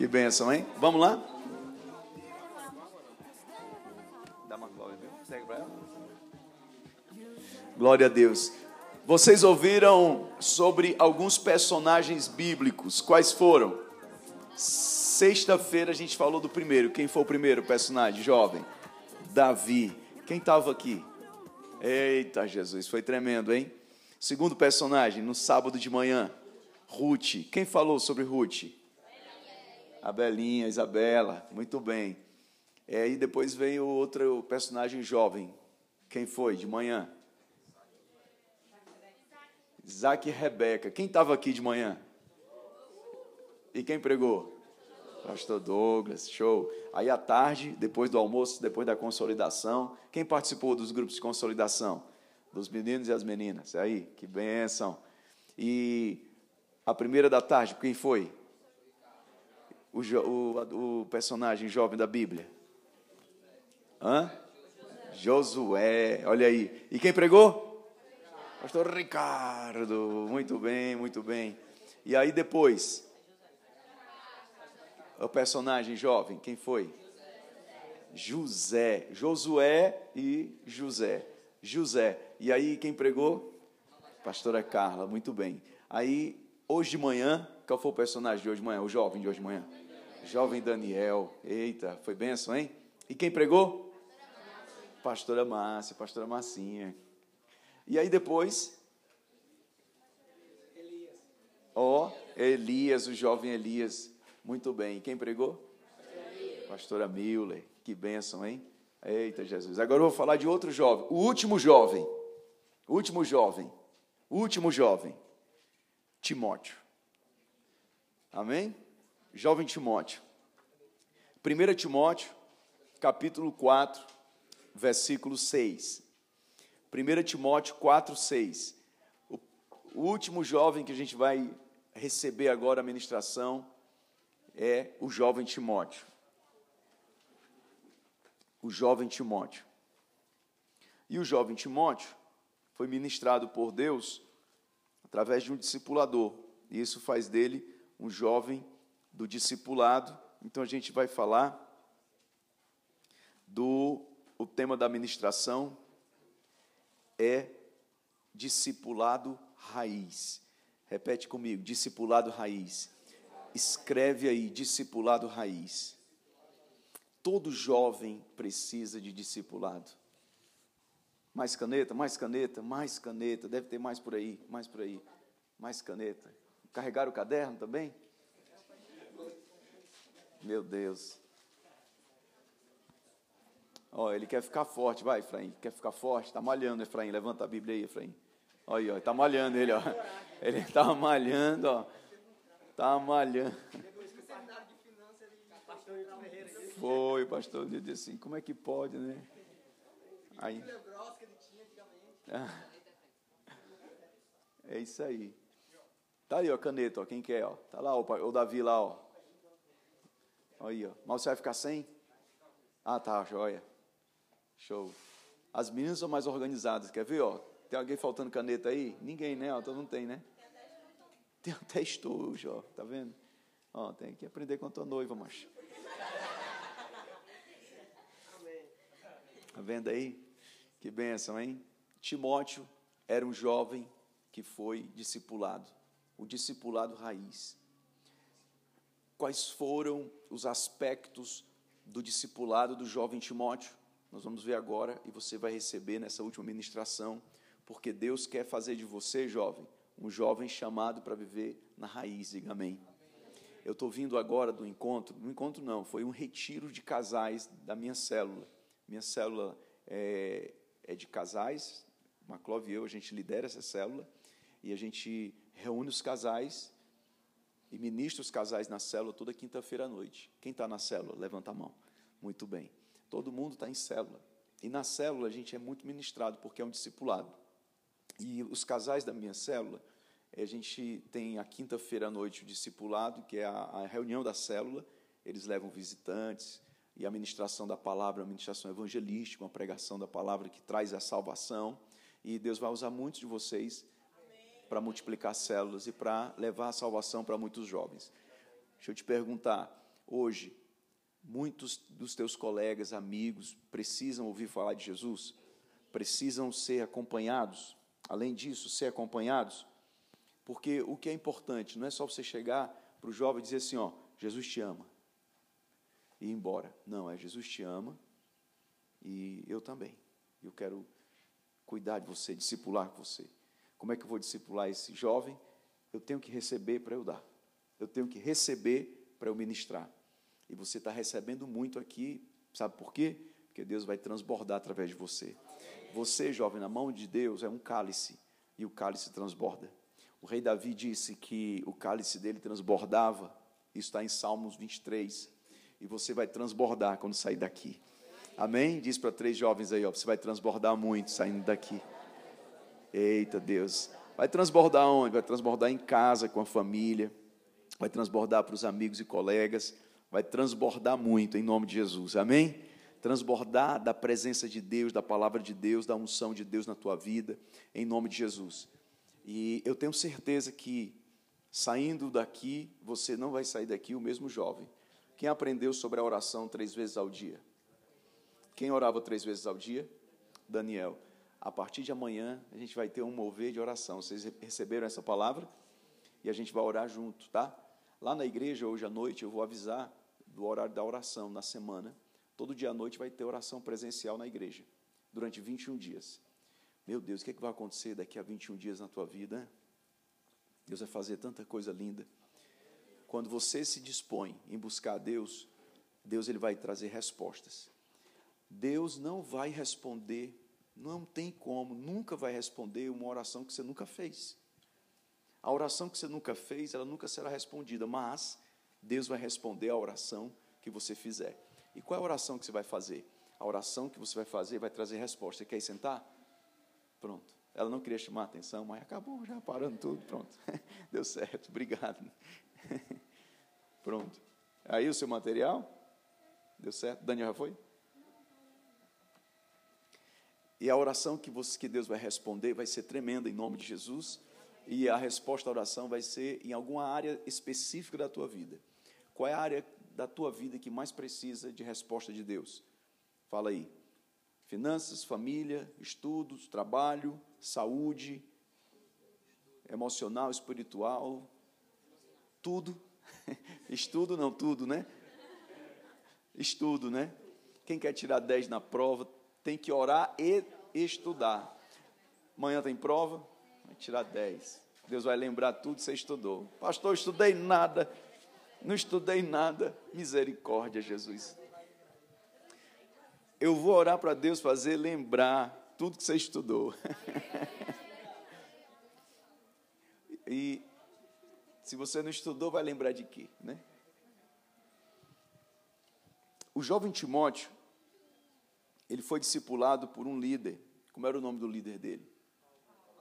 Que bênção, hein? Vamos lá? Dá uma glória? Segue ela. Glória a Deus. Vocês ouviram sobre alguns personagens bíblicos. Quais foram? Sexta-feira a gente falou do primeiro. Quem foi o primeiro personagem jovem? Davi. Quem estava aqui? Eita, Jesus, foi tremendo, hein? Segundo personagem, no sábado de manhã, Ruth. Quem falou sobre Ruth? A Belinha, Isabela. Muito bem. É, e depois veio outro personagem jovem. Quem foi de manhã? Isaac e Rebeca. Quem estava aqui de manhã? E quem pregou? Pastor Douglas, show. Aí à tarde, depois do almoço, depois da consolidação, quem participou dos grupos de consolidação? Dos meninos e as meninas. Aí, que benção. E a primeira da tarde, quem foi? O, o, o personagem jovem da Bíblia. Hã? Josué, olha aí. E quem pregou? Pastor Ricardo. Muito bem, muito bem. E aí depois? O personagem jovem, quem foi? José. Josué e José. José. E aí quem pregou? Pastora Carla, muito bem. Aí, hoje de manhã, qual foi o personagem de hoje de manhã? O jovem de hoje de manhã? Jovem Daniel. Eita, foi benção, hein? E quem pregou? Pastora Márcia, pastora Marcinha. E aí depois? Ó, oh, Elias, o jovem Elias. Muito bem. Quem pregou? Pastora Miller. Que bênção, hein? Eita, Jesus. Agora eu vou falar de outro jovem. O último jovem. O último jovem. O último jovem. Timóteo. Amém? Jovem Timóteo. 1 Timóteo, capítulo 4, versículo 6. 1 Timóteo 4, 6. O, último jovem que a gente vai receber agora a ministração é o jovem Timóteo. O jovem Timóteo. E o jovem Timóteo foi ministrado por Deus através de um discipulador. E isso faz dele um jovem do discipulado. Então a gente vai falar do o tema da ministração é discipulado raiz. Repete comigo, discipulado raiz. Escreve aí, discipulado raiz. Todo jovem precisa de discipulado. Mais caneta, mais caneta, mais caneta. Deve ter mais por aí, mais por aí. Mais caneta. Carregar o caderno também? Meu Deus. Ó, ele quer ficar forte, vai, Efraim. Quer ficar forte? Está malhando, Efraim. Levanta a Bíblia aí, Efraim. Olha aí, ó, está malhando ele, ó. Ele está malhando, ó. Está malhando. Foi, pastor, ele disse assim, como é que pode, né? Aí. É isso aí. Tá aí, ó, caneta, ó, quem quer, ó. Tá lá, ó, o Davi lá, ó. Aí, ó. Mas você vai ficar sem? Ah, tá, joia. Show. As meninas são mais organizadas. Quer ver, ó? Tem alguém faltando caneta aí? Ninguém, né? Ó, todo mundo tem, né? Tem até estojo, ó. Tá vendo? Ó, tem que aprender com a tua noiva, macho. Tá vendo aí? Que bênção, hein? Timóteo era um jovem que foi discipulado. O discipulado raiz. Quais foram os aspectos do discipulado do jovem Timóteo? Nós vamos ver agora e você vai receber nessa última ministração, porque Deus quer fazer de você, jovem, um jovem chamado para viver na raiz, diga amém. Eu estou vindo agora do encontro, no encontro não, foi um retiro de casais da minha célula. Minha célula é, é de casais, Maclove e eu, a gente lidera essa célula, e a gente reúne os casais e ministra os casais na célula toda quinta-feira à noite. Quem está na célula? Levanta a mão. Muito bem. Todo mundo está em célula. E na célula a gente é muito ministrado, porque é um discipulado. E os casais da minha célula, a gente tem a quinta-feira à noite o discipulado, que é a, a, reunião da célula. Eles levam visitantes e a ministração da palavra, a ministração evangelística, uma pregação da palavra que traz a salvação. E Deus vai usar muitos de vocês para multiplicar células e para levar a salvação para muitos jovens. Deixa eu te perguntar: hoje muitos dos teus colegas, amigos precisam ouvir falar de Jesus, precisam ser acompanhados. Além disso, ser acompanhados, porque o que é importante não é só você chegar para o jovem e dizer assim, ó, Jesus te ama e ir embora. Não, é Jesus te ama e eu também. Eu quero cuidar de você, discipular você. Como é que eu vou discipular esse jovem? Eu tenho que receber para eu dar. Eu tenho que receber para eu ministrar. E você está recebendo muito aqui, sabe por quê? Porque Deus vai transbordar através de você. Você, jovem, na mão de Deus, é um cálice, e o cálice transborda. O rei Davi disse que o cálice dele transbordava, isso está em Salmos 23, e você vai transbordar quando sair daqui. Amém? Diz para três jovens aí, ó, você vai transbordar muito saindo daqui. Eita Deus. Vai transbordar onde? Vai transbordar em casa, com a família, vai transbordar para os amigos e colegas vai transbordar muito em nome de Jesus. Amém? Transbordar da presença de Deus, da palavra de Deus, da unção de Deus na tua vida, em nome de Jesus. E eu tenho certeza que saindo daqui, você não vai sair daqui o mesmo jovem. Quem aprendeu sobre a oração três vezes ao dia? Quem orava três vezes ao dia? Daniel. A partir de amanhã, a gente vai ter um mover de oração. Vocês receberam essa palavra? E a gente vai orar junto, tá? Lá na igreja, hoje à noite, eu vou avisar do horário da oração na semana. Todo dia à noite vai ter oração presencial na igreja, durante 21 dias. Meu Deus, o que, é que vai acontecer daqui a 21 dias na tua vida? Deus vai fazer tanta coisa linda. Quando você se dispõe em buscar a Deus, Deus ele vai trazer respostas. Deus não vai responder, não tem como, nunca vai responder uma oração que você nunca fez. A oração que você nunca fez, ela nunca será respondida, mas Deus vai responder a oração que você fizer. E qual é a oração que você vai fazer? A oração que você vai fazer vai trazer resposta. Você quer sentar? Pronto. Ela não queria chamar a atenção, mas acabou já parando tudo. Pronto. Deu certo. Obrigado. Pronto. Aí o seu material? Deu certo? Daniel já foi? E a oração que, você, que Deus vai responder vai ser tremenda em nome de Jesus. E a resposta à oração vai ser em alguma área específica da tua vida. Qual é a área da tua vida que mais precisa de resposta de Deus? Fala aí. Finanças, família, estudos, trabalho, saúde, emocional, espiritual, tudo. Estudo não tudo, né? Estudo, né? Quem quer tirar 10 na prova tem que orar e estudar. Amanhã tem prova, vai tirar 10. Deus vai lembrar tudo que você estudou. Pastor, estudei nada. Não estudei nada. Misericórdia, Jesus. Eu vou orar para Deus fazer lembrar tudo que você estudou. e se você não estudou, vai lembrar de quê, né? O jovem Timóteo, ele foi discipulado por um líder. Como era o nome do líder dele?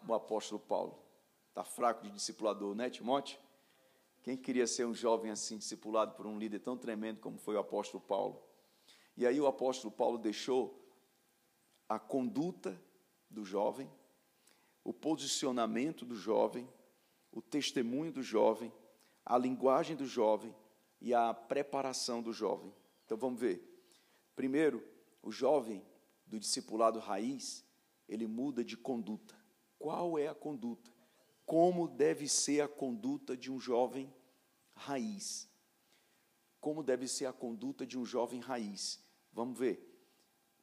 O apóstolo Paulo. Está fraco de discipulador, né, Timóteo? Quem queria ser um jovem assim, discipulado por um líder tão tremendo como foi o apóstolo Paulo? E aí o apóstolo Paulo deixou a conduta do jovem, o posicionamento do jovem, o testemunho do jovem, a linguagem do jovem e a preparação do jovem. Então vamos ver. Primeiro, o jovem do discipulado raiz, ele muda de conduta. Qual é a conduta? Como deve ser a conduta de um jovem raiz. Como deve ser a conduta de um jovem raiz? Vamos ver.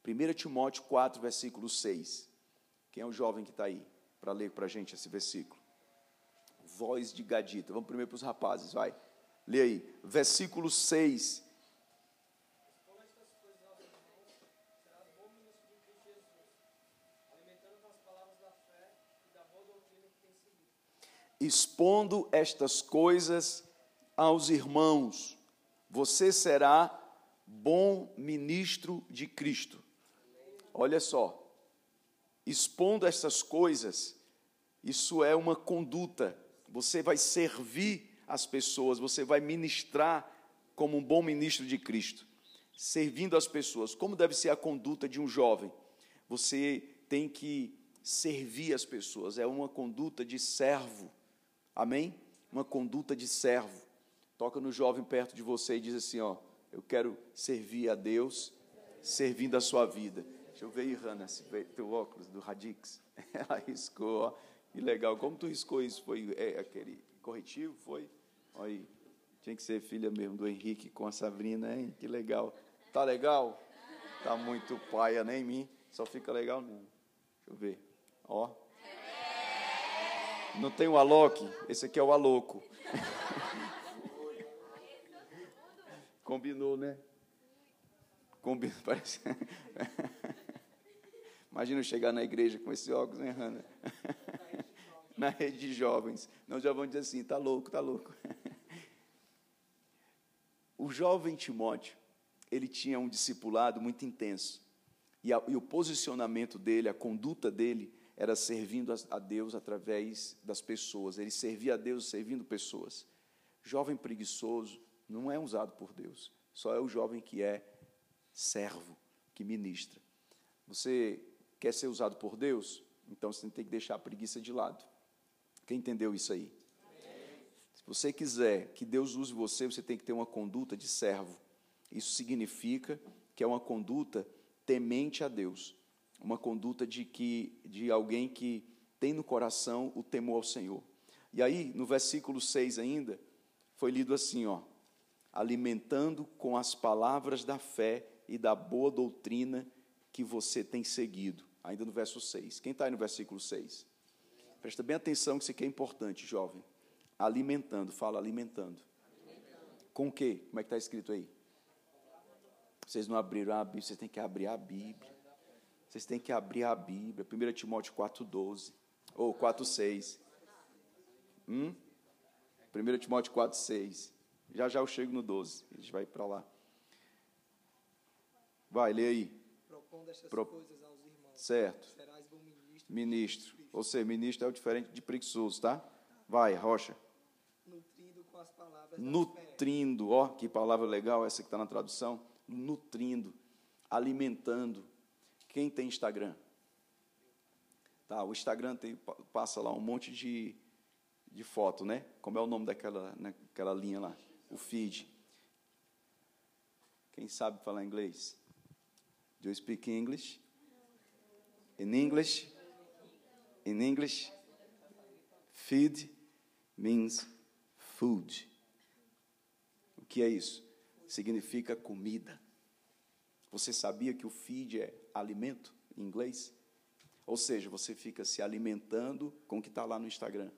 1 Timóteo 4, versículo 6. Quem é o jovem que está aí para ler para a gente esse versículo? Voz de Gadita. Vamos primeiro para os rapazes, vai. Lê aí. Versículo 6. Expondo estas coisas aos irmãos, você será bom ministro de Cristo. Olha só, expondo essas coisas, isso é uma conduta. Você vai servir as pessoas, você vai ministrar como um bom ministro de Cristo, servindo as pessoas. Como deve ser a conduta de um jovem? Você tem que servir as pessoas, é uma conduta de servo. Amém? Uma conduta de servo Toca no jovem perto de você e diz assim, ó, eu quero servir a Deus servindo a sua vida. Deixa eu ver aí, Hanna, teu óculos do Radix. Ela riscou, ó. Que legal. Como tu riscou isso? Foi é, aquele corretivo? Foi? Olha aí. Tinha que ser filha mesmo do Henrique com a Sabrina, hein? Que legal. Tá legal? Tá muito paia, nem né, mim. Só fica legal não. Deixa eu ver. Ó. Não tem o Alok? Esse aqui é o Aloco. Combinou, né? Combinou, parece. Imagina eu chegar na igreja com esse óculos, né, Hanna? na rede de jovens. Não, já vão dizer assim, tá louco, tá louco. o jovem Timóteo, ele tinha um discipulado muito intenso. E, a, e, o posicionamento dele, a conduta dele, era servindo a, Deus através das pessoas. Ele servia a Deus servindo pessoas. Jovem preguiçoso não é usado por Deus. Só é o jovem que é servo, que ministra. Você quer ser usado por Deus? Então você tem que deixar a preguiça de lado. Quem entendeu isso aí? Se você quiser que Deus use você, você tem que ter uma conduta de servo. Isso significa que é uma conduta temente a Deus, uma conduta de que de alguém que tem no coração o temor ao Senhor. E aí, no versículo 6 ainda, foi lido assim, ó: alimentando com as palavras da fé e da boa doutrina que você tem seguido. Ainda no verso 6. Quem está aí no versículo 6? Presta bem atenção que isso aqui é importante, jovem. Alimentando, fala alimentando. alimentando. Com o quê? Como é que está escrito aí? Vocês não abriram a Bíblia, vocês têm que abrir a Bíblia. Vocês têm que abrir a Bíblia. 1 Timóteo 4,12. Ou 4,6. Hum? 1 Timóteo 4,6. Já já eu chego no 12. A gente vai para lá. Vai, lê aí. Propondo estas Pro... coisas aos irmãos. Certo. Serás bom ministro. Ministro. Ou seja, ministro é o diferente de preguiçoso, tá? Vai, Rocha. Nutrindo com as palavras. Nutrindo, ó, que palavra legal essa que está na tradução. Nutrindo, alimentando. Quem tem Instagram? Tá, o Instagram tem, passa lá um monte de, de foto, né? Como é o nome daquela, naquela linha lá? O feed. Quem sabe falar inglês? Do you speak English? In English? In English, feed means food. O que é isso? Significa comida. Você sabia que o feed é alimento em inglês? Ou seja, você fica se alimentando com o que está lá no Instagram.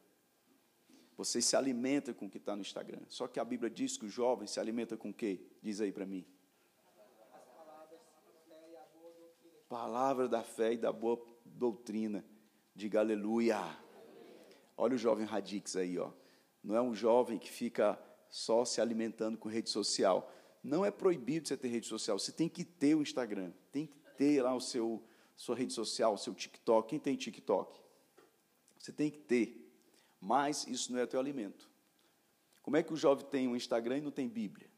Você se alimenta com o que está no Instagram. Só que a Bíblia diz que o jovem se alimenta com o quê? Diz aí para mim. Palavra da fé e da boa doutrina. Diga aleluia. Olha o jovem Radix aí, ó. Não é um jovem que fica só se alimentando com rede social. Não é proibido você ter rede social. Você tem que ter o Instagram. Tem que ter lá o seu sua rede social, o seu TikTok. Quem tem TikTok? Você tem que ter. Mas isso não é teu alimento. Como é que o jovem tem um Instagram e não tem Bíblia?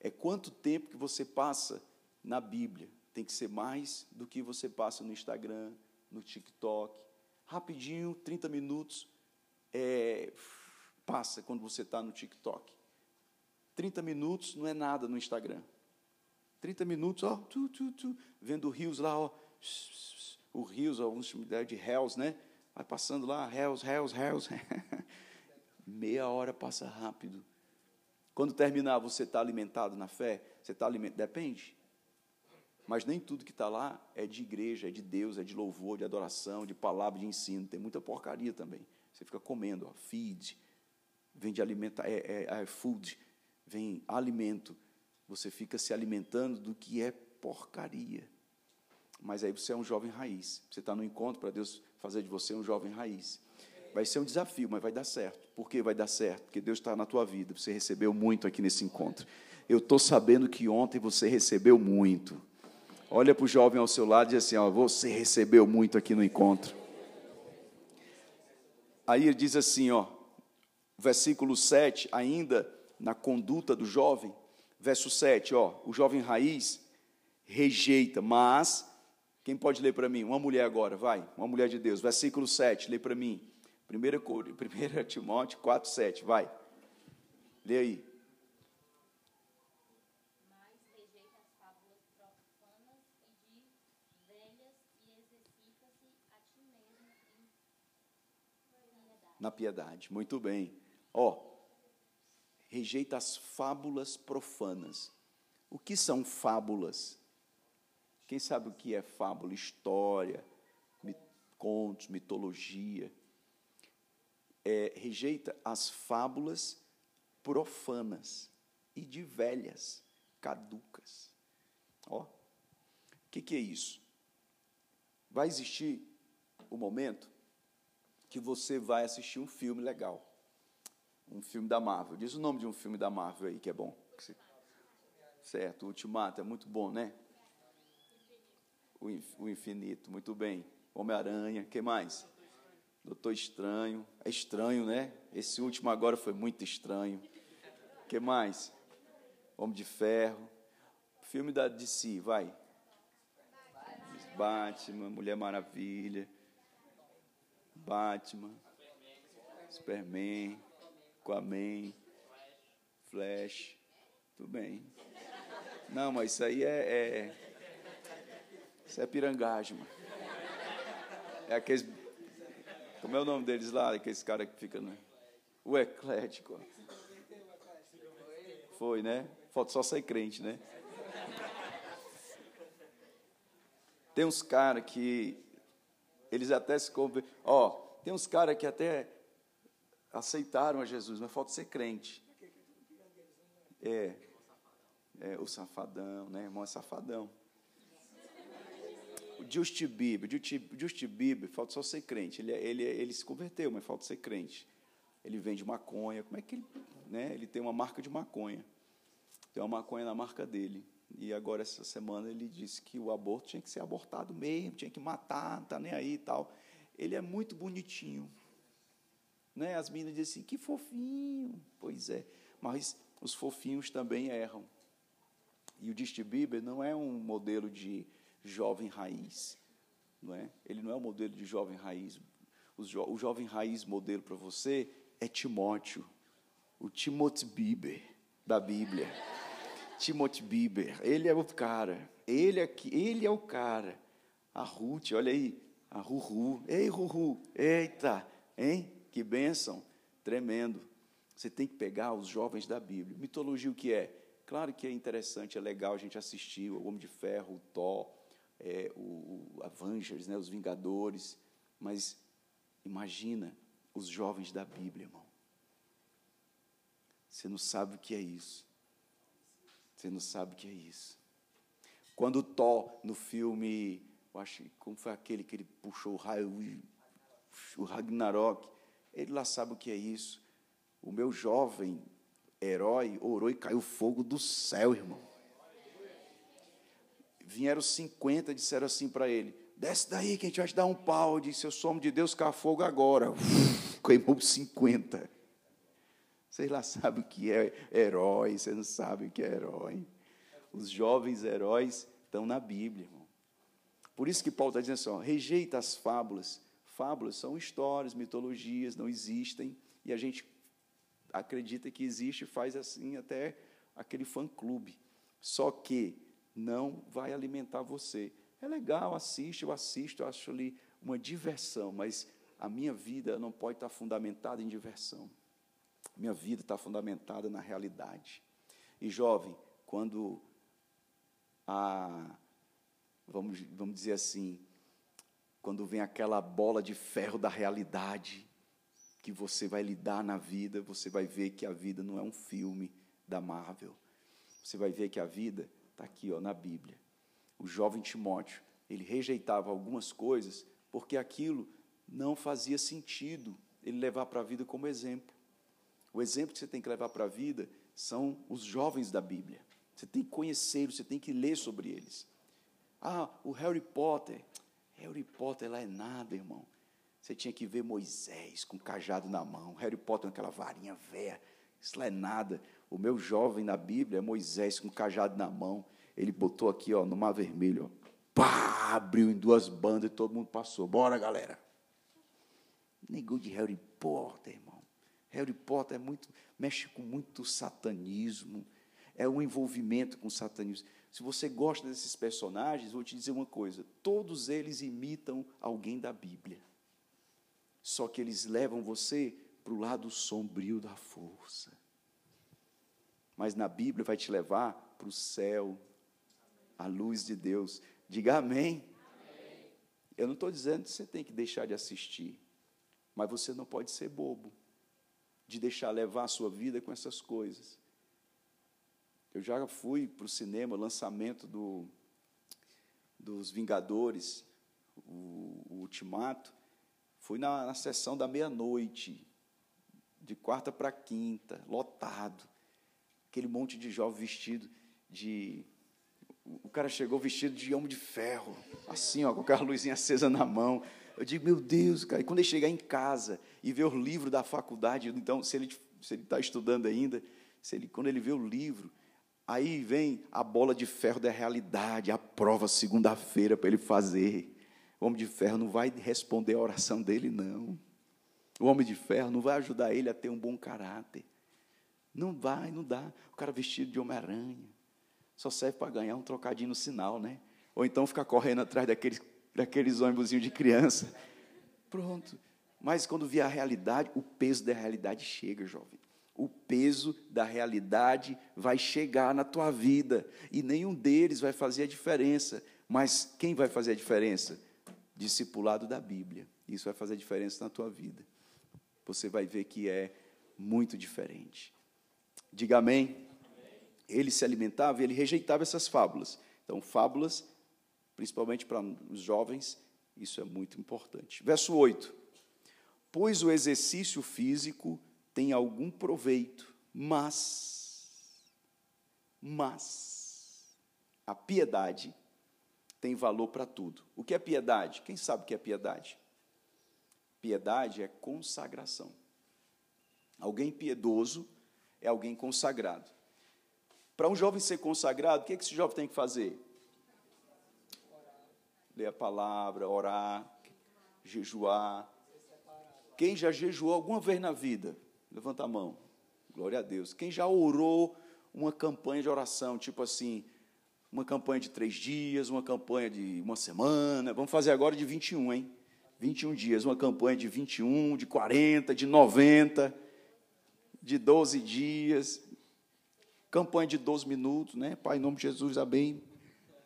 É quanto tempo que você passa na Bíblia tem que ser mais do que você passa no Instagram, no TikTok. Rapidinho, 30 minutos, é, passa quando você está no TikTok. 30 minutos não é nada no Instagram. 30 minutos, ó, tu, tu, tu, vendo rios lá, ó, o rios, alguns chamam de réus, né? Vai passando lá, réus, réus, réus. Meia hora passa rápido. Quando terminar, você está alimentado na fé? Você está alimentado? Depende. Mas nem tudo que está lá é de igreja, é de Deus, é de louvor, de adoração, de palavra, de ensino. Tem muita porcaria também. Você fica comendo, ó, feed, vem de alimentar, é, é, é food, vem alimento. Você fica se alimentando do que é porcaria. Mas aí você é um jovem raiz. Você está no encontro para Deus fazer de você um jovem raiz. Vai ser um desafio, mas vai dar certo. Por que vai dar certo? Porque Deus está na tua vida. Você recebeu muito aqui nesse encontro. Eu estou sabendo que ontem você recebeu muito. Olha para o jovem ao seu lado e diz assim: ó, Você recebeu muito aqui no encontro. Aí ele diz assim: ó, versículo 7, ainda na conduta do jovem, verso 7, ó, o jovem raiz rejeita, mas, quem pode ler para mim? Uma mulher agora, vai, uma mulher de Deus, versículo 7, lê para mim. 1, 1 Timóteo 4, 7, vai. Lê aí. Na piedade. Muito bem. Ó, rejeita as fábulas profanas. O que são fábulas? Quem sabe o que é fábula? História, contos, mitologia. É, rejeita as fábulas profanas e de velhas, caducas. Ó, o que, que é isso? Vai existir o momento que você vai assistir um filme legal. Um filme da Marvel. Diz o nome de um filme da Marvel aí que é bom. Certo, o Ultimato é muito bom, né? O Infinito, muito bem. Homem-Aranha, que mais? Doutor Estranho. É estranho, né? Esse último agora foi muito estranho. que mais? Homem de Ferro. Filme da DC, vai. Batman, Mulher Maravilha. Batman. Superman. Aquaman. Flash. Tudo bem. Não, mas isso aí é. é isso é pirangagem, mano. É aqueles. Como é o nome deles lá? Aqueles caras que ficam. Né? O eclético. Foi, né? Falta só ser crente, né? Tem uns caras que. Eles até se. conver- Ó, tem uns caras que até aceitaram a Jesus, mas falta ser crente. É. É, o safadão, né? Irmão é safadão. O Justin Bieber, Justin, Bieber, falta só ser crente. Ele, ele, ele se converteu, mas falta ser crente. Ele vende maconha. Como é que ele. Né? Ele tem uma marca de maconha. Tem uma maconha na marca dele. E agora, essa semana, ele disse que o aborto tinha que ser abortado mesmo, tinha que matar, não está nem aí e tal. Ele é muito bonitinho. Né? As meninas dizem assim, que fofinho. Pois é. Mas os fofinhos também erram. E o Justin Bieber não é um modelo de jovem raiz, não é? Ele não é um modelo de jovem raiz. O, jo o jovem raiz modelo para você é Timóteo, o Timothy Bieber da Bíblia. Timothy Bieber, ele é o cara, ele é, ele é o cara. A Ruth, olha aí, a Ruhu, ei Ruhu, eita, hein? Que bênção, tremendo. Você tem que pegar os jovens da Bíblia. Mitologia o que é? Claro que é interessante, é legal a gente assistir o Homem de Ferro, o Thor, é, o, Avengers, né, os Vingadores, mas imagina os jovens da Bíblia, irmão. Você não sabe o que é isso. Você não sabe o que é isso. Quando o Thor, no filme, eu acho, como foi aquele que ele puxou o raio, o Ragnarok, ele lá sabe o que é isso. O meu jovem herói orou e caiu fogo do céu, irmão. Vieram 50 e disseram assim para ele: desce daí que a gente vai te dar um pau. Ele disse: eu sou homem de Deus, cá fogo agora. Queimou 50. Vocês lá sabem o que é herói, vocês não sabem o que é herói. Os jovens heróis estão na Bíblia, irmão. Por isso que Paulo está dizendo assim: ó, rejeita as fábulas. Fábulas são histórias, mitologias, não existem, e a gente acredita que existe e faz assim até aquele fã-clube. Só que não vai alimentar você. É legal, assiste, eu assisto, eu acho ali uma diversão, mas a minha vida não pode estar fundamentada em diversão. Minha vida está fundamentada na realidade. E jovem, quando a vamos, vamos dizer assim, quando vem aquela bola de ferro da realidade que você vai lidar na vida, você vai ver que a vida não é um filme da Marvel. Você vai ver que a vida está aqui, ó, na Bíblia. O jovem Timóteo, ele rejeitava algumas coisas porque aquilo não fazia sentido ele levar para a vida como exemplo. O exemplo que você tem que levar para a vida são os jovens da Bíblia. Você tem que conhecê-los, você tem que ler sobre eles. Ah, o Harry Potter. Harry Potter lá é nada, irmão. Você tinha que ver Moisés com cajado na mão, Harry Potter com aquela varinha velha. Isso lá é nada. O meu jovem na Bíblia é Moisés com cajado na mão. Ele botou aqui, ó, no mar vermelho, ó. Pá, abriu em duas bandas e todo mundo passou. Bora, galera. Negou de Harry Potter, irmão. Harry Potter é muito, mexe com muito satanismo, é um envolvimento com o satanismo. Se você gosta desses personagens, vou te dizer uma coisa: todos eles imitam alguém da Bíblia. Só que eles levam você para o lado sombrio da força. Mas na Bíblia vai te levar para o céu, a luz de Deus. Diga amém. amém. Eu não estou dizendo que você tem que deixar de assistir, mas você não pode ser bobo de deixar levar a sua vida com essas coisas. Eu já fui para o cinema, lançamento do, dos Vingadores, o, o Ultimato. Fui na, na sessão da meia-noite, de quarta para quinta, lotado. Aquele monte de jovem vestido de. O cara chegou vestido de homem de ferro, assim, ó, com aquela luzinha acesa na mão. Eu digo, meu Deus, cara. E quando ele chegar em casa e ver o livro da faculdade, então, se ele se está estudando ainda, se ele, quando ele vê o livro, Aí vem a bola de ferro da realidade, a prova segunda-feira para ele fazer. O homem de ferro não vai responder a oração dele, não. O homem de ferro não vai ajudar ele a ter um bom caráter. Não vai, não dá. O cara vestido de Homem-Aranha. Só serve para ganhar um trocadinho no sinal, né? Ou então ficar correndo atrás daqueles, daqueles ônibus de criança. Pronto. Mas quando vier a realidade, o peso da realidade chega, jovem o peso da realidade vai chegar na tua vida e nenhum deles vai fazer a diferença. Mas quem vai fazer a diferença? Discipulado da Bíblia. Isso vai fazer a diferença na tua vida. Você vai ver que é muito diferente. Diga amém. Ele se alimentava e ele rejeitava essas fábulas. Então, fábulas, principalmente para os jovens, isso é muito importante. Verso 8: Pois o exercício físico tem algum proveito, mas, mas, a piedade tem valor para tudo. O que é piedade? Quem sabe o que é piedade? Piedade é consagração. Alguém piedoso é alguém consagrado. Para um jovem ser consagrado, o que, é que esse jovem tem que fazer? Ler a palavra, orar, jejuar. Quem já jejuou alguma vez na vida? Levanta a mão. Glória a Deus. Quem já orou uma campanha de oração, tipo assim, uma campanha de três dias, uma campanha de uma semana. Vamos fazer agora de 21, hein? 21 dias, uma campanha de 21, de 40, de 90, de 12 dias. Campanha de 12 minutos, né? Pai, em nome de Jesus, amém.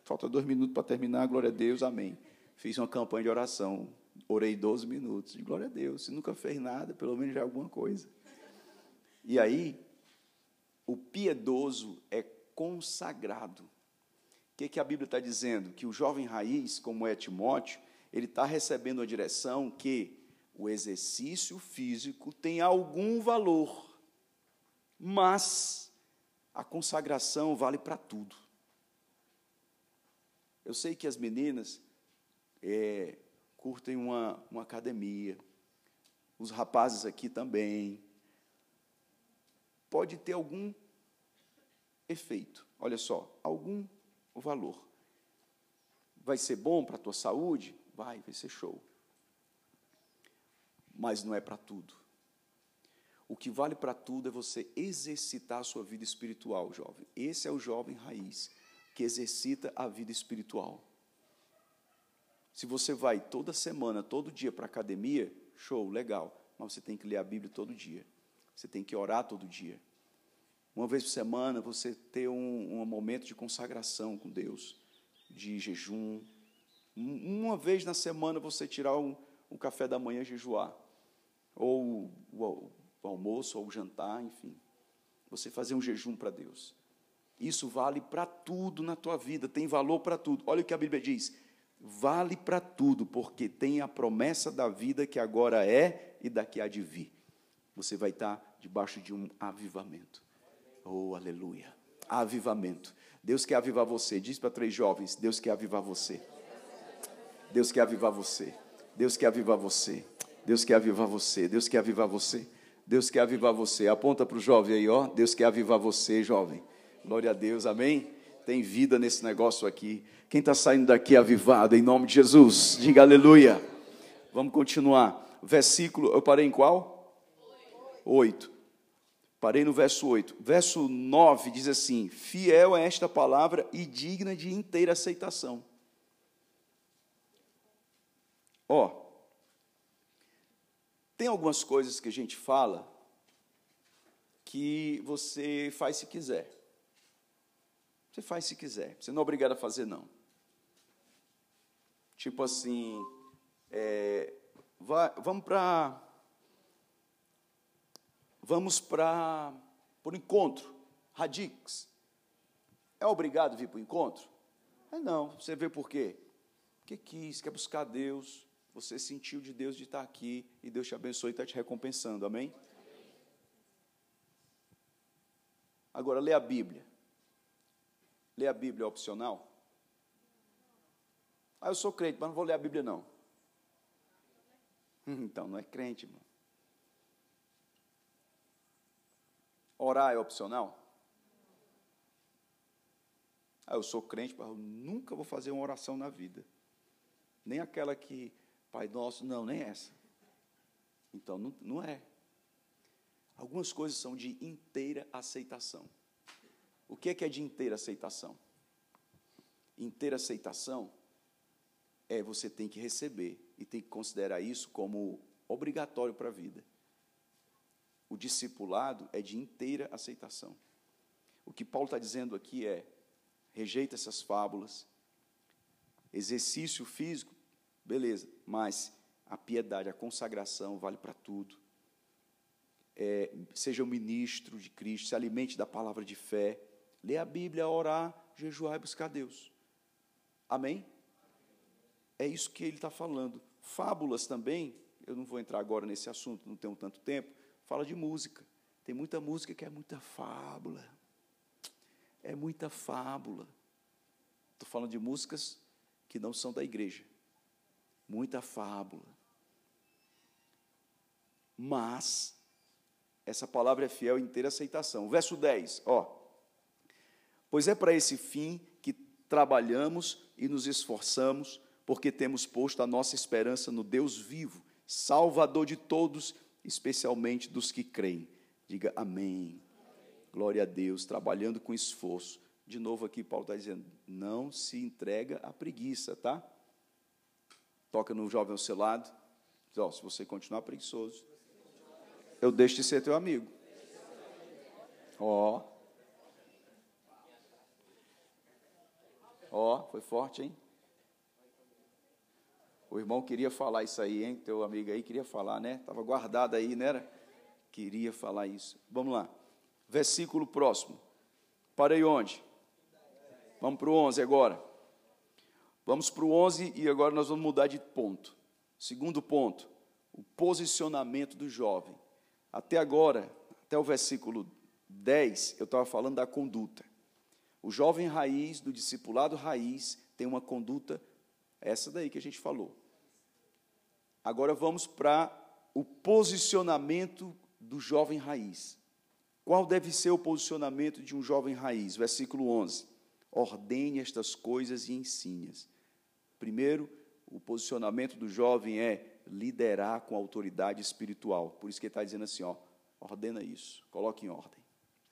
Falta dois minutos para terminar, glória a Deus, amém. Fiz uma campanha de oração, orei 12 minutos, glória a Deus. Se nunca fez nada, pelo menos já é alguma coisa. E aí, o piedoso é consagrado. O que, que a Bíblia está dizendo? Que o jovem raiz, como é Timóteo, ele está recebendo a direção que o exercício físico tem algum valor, mas a consagração vale para tudo. Eu sei que as meninas é, curtem uma, uma academia, os rapazes aqui também, pode ter algum efeito. Olha só, algum valor. Vai ser bom para a tua saúde? Vai, vai ser show. Mas não é para tudo. O que vale para tudo é você exercitar a sua vida espiritual, jovem. Esse é o jovem raiz, que exercita a vida espiritual. Se você vai toda semana, todo dia para a academia, show, legal. Mas você tem que ler a Bíblia todo dia. Você tem que orar todo dia. Uma vez por semana, você ter um, um momento de consagração com Deus, de jejum. Uma vez na semana, você tirar um, café da manhã e jejuar. Ou o, o almoço, ou o jantar, enfim. Você fazer um jejum para Deus. Isso vale para tudo na tua vida, tem valor para tudo. Olha o que a Bíblia diz: vale para tudo, porque tem a promessa da vida que agora é e daqui há de vir você vai estar debaixo de um avivamento. Oh, aleluia. Avivamento. Deus quer avivar você. Diz para três jovens: Deus quer avivar você. Deus quer avivar você. Deus quer avivar você. Deus quer avivar você. Deus quer avivar você. Deus quer avivar você. Aponta para o jovem aí, ó. Deus quer avivar você, jovem. Glória a Deus, amém? Tem vida nesse negócio aqui. Quem está saindo daqui avivado, em nome de Jesus, diga aleluia. Vamos continuar. Versículo, eu parei em qual? 8. Parei no verso 8. Verso 9 diz assim: Fiel é esta palavra e digna de inteira aceitação. Ó, tem algumas coisas que a gente fala que você faz se quiser. Você faz se quiser. Você não é obrigado a fazer, não. Tipo assim, é, vai, vamos para. Vamos para o encontro, Radix. É obrigado a vir para o encontro? É não. Você vê por quê? Porque quis, quer buscar Deus. Você sentiu de Deus de estar aqui e Deus te abençoe e está te recompensando. Amém? Agora, lê a Bíblia. Ler a Bíblia é opcional? Ah, eu sou crente, mas não vou ler a Bíblia, não. Então, não é crente, irmão. Orar é opcional? Ah, eu sou crente, mas eu nunca vou fazer uma oração na vida. Nem aquela que, Pai Nosso, não, nem essa. Então, não, não é. Algumas coisas são de inteira aceitação. O que é, que é de inteira aceitação? Inteira aceitação é você tem que receber e tem que considerar isso como obrigatório para a vida. O discipulado é de inteira aceitação. O que Paulo está dizendo aqui é: rejeita essas fábulas, exercício físico, beleza, mas a piedade, a consagração vale para tudo. É, seja um ministro de Cristo, se alimente da palavra de fé, ler a Bíblia, orar, jejuar e buscar Deus. Amém? É isso que ele está falando. Fábulas também, eu não vou entrar agora nesse assunto, não tenho tanto tempo, fala de música. Tem muita música que é muita fábula. É muita fábula. Estou falando de músicas que não são da igreja. Muita fábula. Mas, essa palavra é fiel em ter aceitação. Verso 10, ó. Pois é para esse fim que trabalhamos e nos esforçamos, porque temos posto a nossa esperança no Deus vivo, Salvador de todos, especialmente dos que creem. Diga amém. Glória a Deus, trabalhando com esforço. De novo aqui, Paulo está dizendo: não se entrega à preguiça, tá? Toca no jovem ao seu lado. Diz, ó, se você continuar preguiçoso, eu deixo de ser teu amigo. Ó. Ó, foi forte, hein? O irmão queria falar isso aí, hein? Teu amigo aí queria falar, né? Estava guardado aí, né? Queria falar isso. Vamos lá. Versículo próximo. Parei onde? Vamos para o 11 agora. Vamos para o 11 e agora nós vamos mudar de ponto. Segundo ponto, o posicionamento do jovem. Até agora, até o versículo 10, eu estava falando da conduta. O jovem raiz, do discipulado raiz, tem uma conduta, essa daí que a gente falou. Agora vamos para o posicionamento do jovem raiz. Qual deve ser o posicionamento de um jovem raiz? Versículo 11. Ordene estas coisas e ensine-as. Primeiro, o posicionamento do jovem é liderar com autoridade espiritual. Por isso que ele está dizendo assim: ó, ordena isso, coloque em ordem.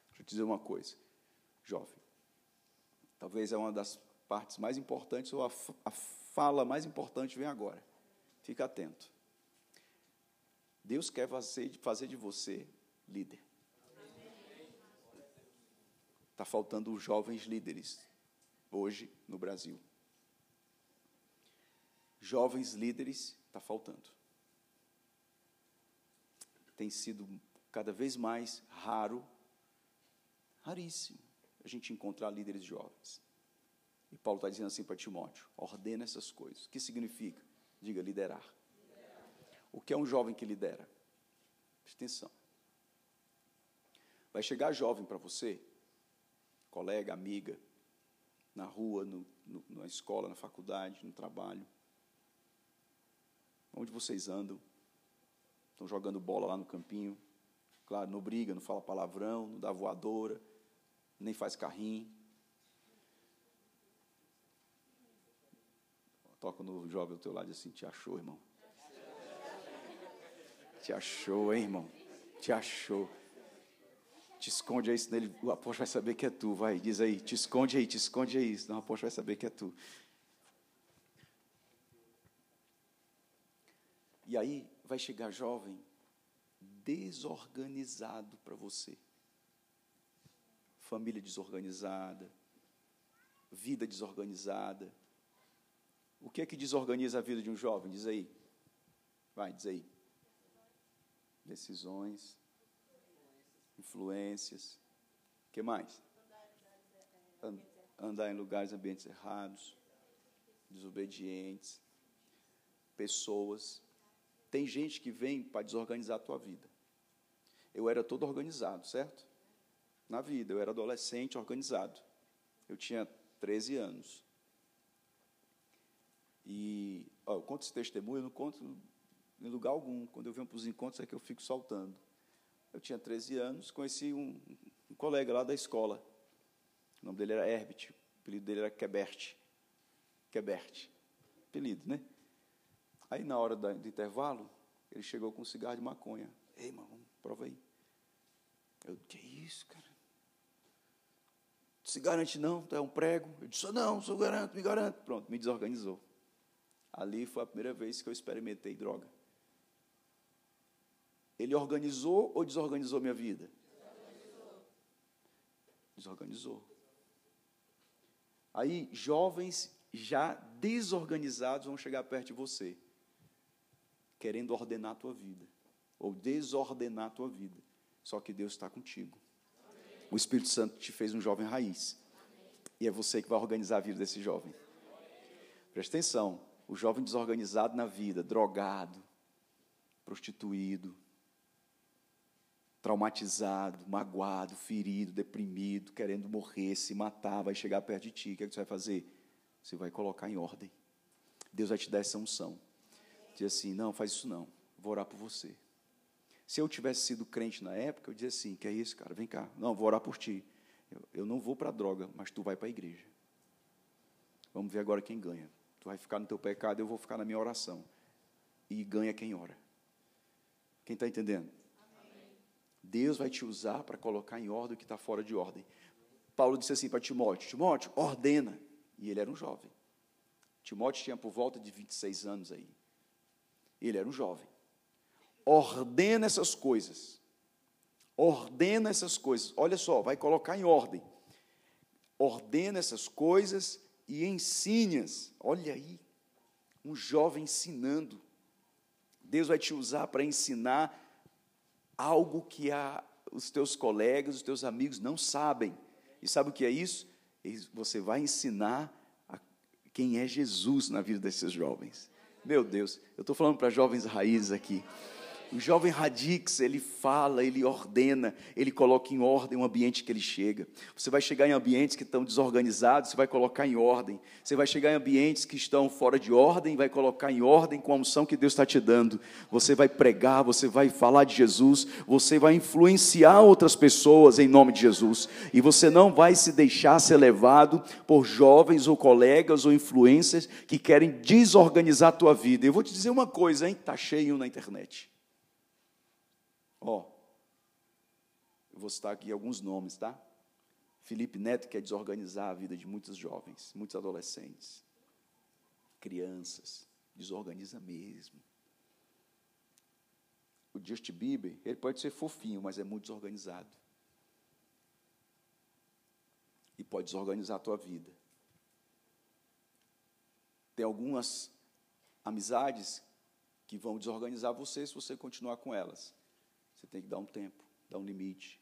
Deixa eu te dizer uma coisa, jovem. Talvez é uma das partes mais importantes, ou a, a fala mais importante vem agora. Fica atento. Deus quer fazer, de você líder. Está faltando jovens líderes hoje no Brasil. Jovens líderes está faltando. Tem sido cada vez mais raro, raríssimo a gente encontrar líderes jovens. E Paulo está dizendo assim para Timóteo: ordena essas coisas. O que significa? Diga liderar. O que é um jovem que lidera? Presta atenção. Vai chegar jovem para você, colega, amiga, na rua, no, no, na escola, na faculdade, no trabalho. Onde vocês andam? Estão jogando bola lá no campinho. Claro, não briga, não fala palavrão, não dá voadora nem faz carrinho. Toca no jovem do teu lado assim, te achou, irmão. Te achou, hein, irmão? Te achou. Te esconde aí, senão ele, o apóstolo vai saber que é tu. Vai, diz aí, te esconde aí, te esconde aí, senão o apóstolo vai saber que é tu. E aí vai chegar jovem desorganizado para você. Família desorganizada, vida desorganizada. O que é que desorganiza a vida de um jovem? Diz aí. Vai, diz aí. Decisões, influências. O que mais? Andar em lugares, ambientes errados, desobedientes, pessoas. Tem gente que vem para desorganizar a tua vida. Eu era todo organizado, certo? Na vida, eu era adolescente organizado. Eu tinha 13 anos. E ó, eu conto esse testemunho, eu não conto em lugar algum. Quando eu venho para os encontros é que eu fico soltando. Eu tinha 13 anos, conheci um, um colega lá da escola. O nome dele era Herbert, o apelido dele era Quebert. Quebert. Apelido, né? Aí, na hora do intervalo, ele chegou com um cigarro de maconha. Ei, irmão, prova aí. Eu, que isso, cara? Se garante não, tu é um prego. Eu disse, não, sou garanto, me garanto. Pronto, me desorganizou. Ali foi a primeira vez que eu experimentei droga. Ele organizou ou desorganizou minha vida? Desorganizou. Aí, jovens já desorganizados vão chegar perto de você, querendo ordenar a tua vida, ou desordenar a tua vida. Só que Deus está contigo. O Espírito Santo te fez um jovem raiz. E é você que vai organizar a vida desse jovem. Presta atenção: o jovem desorganizado na vida, drogado, prostituído, traumatizado, magoado, ferido, deprimido, querendo morrer, se matar, vai chegar perto de ti. O que, é que você vai fazer? Você vai colocar em ordem. Deus vai te dar essa unção. Diz assim: não, faz isso não. Vou orar por você. Se eu tivesse sido crente na época, eu dizia assim: que é isso, cara? Vem cá. Não, vou orar por ti. Eu, eu não vou para a droga, mas tu vai para a igreja. Vamos ver agora quem ganha. Tu vai ficar no teu pecado, eu vou ficar na minha oração. E ganha quem ora. Quem está entendendo? Deus vai te usar para colocar em ordem o que está fora de ordem. Paulo disse assim para Timóteo: Timóteo, ordena. E ele era um jovem. Timóteo tinha por volta de 26 anos aí. Ele era um jovem. Ordena essas coisas. Ordena essas coisas. Olha só, vai colocar em ordem. Ordena essas coisas e ensine-as. Olha aí, um jovem ensinando. Deus vai te usar para ensinar algo que a, os teus colegas, os teus amigos não sabem. E sabe o que é isso? Você vai ensinar a quem é Jesus na vida desses jovens. Meu Deus, eu estou falando para jovens raízes aqui. O jovem Radix, ele fala, ele ordena, ele coloca em ordem o ambiente que ele chega. Você vai chegar em ambientes que estão desorganizados, você vai colocar em ordem. Você vai chegar em ambientes que estão fora de ordem, vai colocar em ordem com a unção que Deus está te dando. Você vai pregar, você vai falar de Jesus, você vai influenciar outras pessoas em nome de Jesus. E você não vai se deixar ser levado por jovens ou colegas ou influências que querem desorganizar a tua vida. Eu vou te dizer uma coisa, hein? Está cheio na internet. Ó, oh, eu vou citar aqui alguns nomes, tá? Felipe Neto quer desorganizar a vida de muitos jovens, muitos adolescentes, crianças, desorganiza mesmo. O Justin Bieber, ele pode ser fofinho, mas é muito desorganizado. E pode desorganizar a tua vida. Tem algumas amizades que vão desorganizar você se você continuar com elas. Você tem que dar um tempo, dar um limite.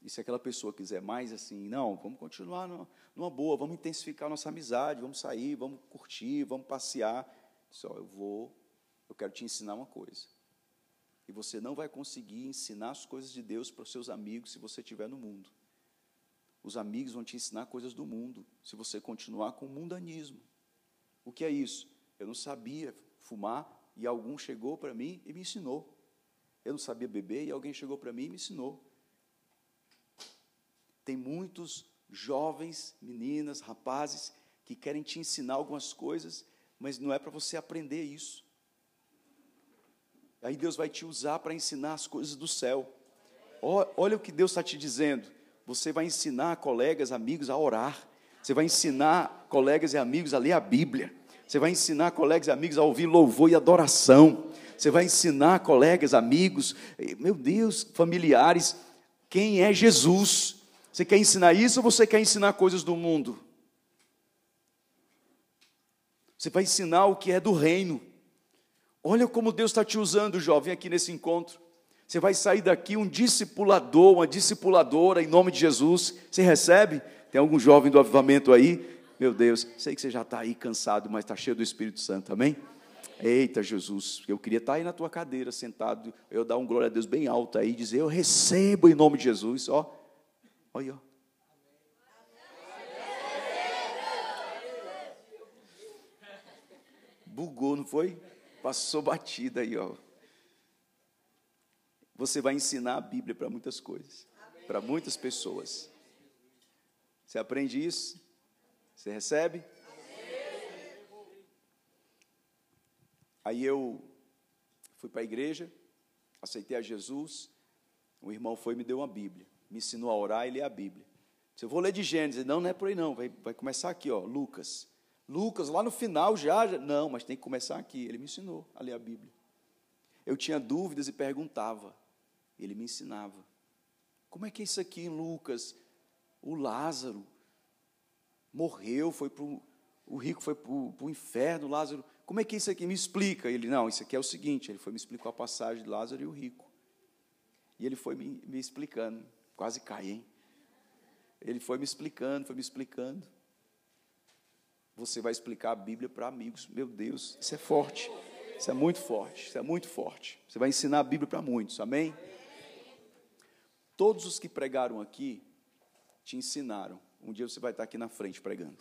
E se aquela pessoa quiser mais assim, não, vamos continuar numa, boa, vamos intensificar nossa amizade, vamos sair, vamos curtir, vamos passear. Só eu vou, eu quero te ensinar uma coisa. E você não vai conseguir ensinar as coisas de Deus para os seus amigos se você estiver no mundo. Os amigos vão te ensinar coisas do mundo, se você continuar com o mundanismo. O que é isso? Eu não sabia fumar e algum chegou para mim e me ensinou. Eu não sabia beber e alguém chegou para mim e me ensinou. Tem muitos jovens, meninas, rapazes que querem te ensinar algumas coisas, mas não é para você aprender isso. Aí Deus vai te usar para ensinar as coisas do céu. Olha o que Deus está te dizendo. Você vai ensinar colegas, amigos a orar. Você vai ensinar colegas e amigos a ler a Bíblia. Você vai ensinar colegas e amigos a ouvir louvor e adoração. Você vai ensinar colegas, amigos, meu Deus, familiares, quem é Jesus. Você quer ensinar isso ou você quer ensinar coisas do mundo? Você vai ensinar o que é do reino. Olha como Deus está te usando, jovem, aqui nesse encontro. Você vai sair daqui um discipulador, uma discipuladora, em nome de Jesus. Você recebe? Tem algum jovem do avivamento aí? Meu Deus, sei que você já está aí cansado, mas está cheio do Espírito Santo, amém? Eita, Jesus, eu queria estar aí na tua cadeira, sentado, eu dar um glória a Deus bem alto aí, dizer, eu recebo em nome de Jesus, ó. Olha, ó. Bugou, não foi? Passou batida aí, ó. Você vai ensinar a Bíblia para muitas coisas, para muitas pessoas. Você aprende isso? Você recebe? Aí eu fui para a igreja, aceitei a Jesus. Um irmão foi e me deu uma Bíblia, me ensinou a orar e ler a Bíblia. Se eu vou ler de Gênesis, não, não é por aí não, vai, vai começar aqui, ó, Lucas. Lucas, lá no final já, já, não, mas tem que começar aqui. Ele me ensinou a ler a Bíblia. Eu tinha dúvidas e perguntava. Ele me ensinava. Como é que é isso aqui em Lucas? O Lázaro morreu, foi para o rico foi para o inferno, Lázaro. Como é que é isso aqui? Me explica. Ele, não, isso aqui é o seguinte. Ele foi me explicar a passagem de Lázaro e o rico. E ele foi me, me explicando. Quase cai, hein? Ele foi me explicando, foi me explicando. Você vai explicar a Bíblia para amigos. Meu Deus, isso é forte. Isso é muito forte. Isso é muito forte. Você vai ensinar a Bíblia para muitos. Amém? Todos os que pregaram aqui te ensinaram. Um dia você vai estar aqui na frente pregando.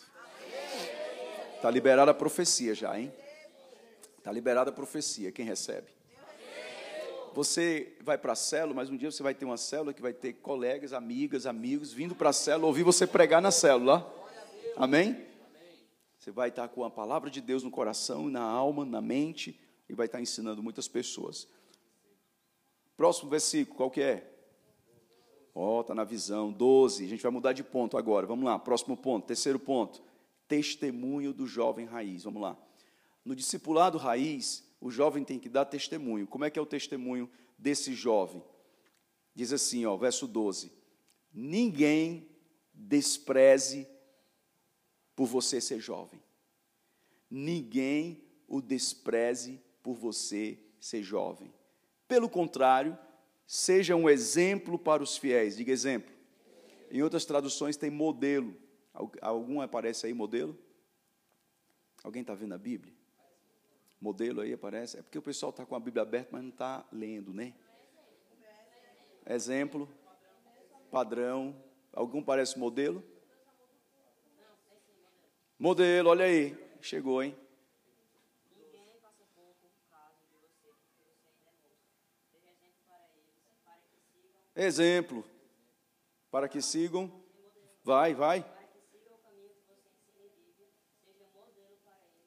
Está liberada a profecia já, hein? Está liberada a profecia. Quem recebe? Você vai para a célula, mas um dia você vai ter uma célula que vai ter colegas, amigas, amigos vindo para a célula ouvir você pregar na célula. Amém? Você vai estar com a palavra de Deus no coração, na alma, na mente e vai estar ensinando muitas pessoas. Próximo versículo, qual que é? Ó, oh, está na visão, 12. A gente vai mudar de ponto agora. Vamos lá, próximo ponto, terceiro ponto. Testemunho do jovem raiz. Vamos lá. No discipulado raiz, o jovem tem que dar testemunho. Como é que é o testemunho desse jovem? Diz assim, ó, verso 12: Ninguém despreze por você ser jovem. Ninguém o despreze por você ser jovem. Pelo contrário, seja um exemplo para os fiéis. Diga exemplo. Em outras traduções tem modelo. Algum aparece aí modelo? Alguém está vendo a Bíblia? Modelo aí aparece? É porque o pessoal está com a Bíblia aberta, mas não está lendo, né? Exemplo, padrão. Algum parece modelo? Modelo, olha aí. Chegou, hein? Exemplo. Para que sigam. Vai, vai.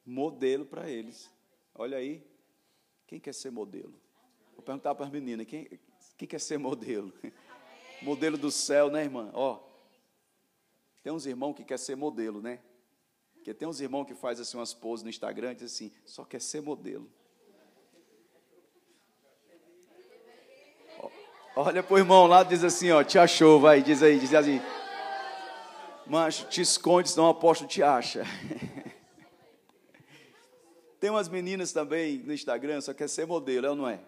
Modelo para eles. Olha aí. Quem quer ser modelo? Vou perguntar para as meninas. Quem, quem quer ser modelo? Modelo do céu, né, irmã? Ó. Tem uns irmãos que quer ser modelo, né? Porque tem uns irmãos que faz assim umas poses no Instagram e diz assim, só quer ser modelo. Olha pro irmão lá, diz assim, ó, te achou, vai, diz aí, diz assim. Mancho, te esconde, senão o apóstolo te acha. Tem umas meninas também no Instagram, só quer ser modelo, é ou não é?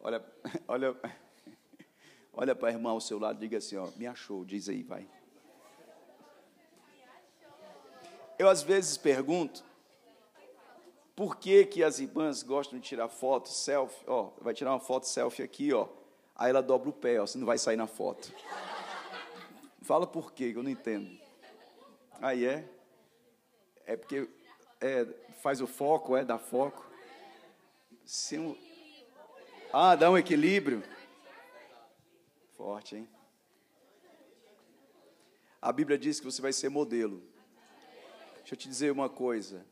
Olha, olha, olha para a irmã ao seu lado, diga assim, ó, me achou, diz aí, vai. Eu às vezes pergunto por que, que as irmãs gostam de tirar foto, selfie, ó, vai tirar uma foto selfie aqui, ó. Aí ela dobra o pé, ó, você não vai sair na foto. Fala por quê, que eu não entendo. Aí é? É porque é, faz o foco, é, dá foco. Ah, dá um equilíbrio. Forte, hein? A Bíblia diz que você vai ser modelo. Deixa eu te dizer uma coisa.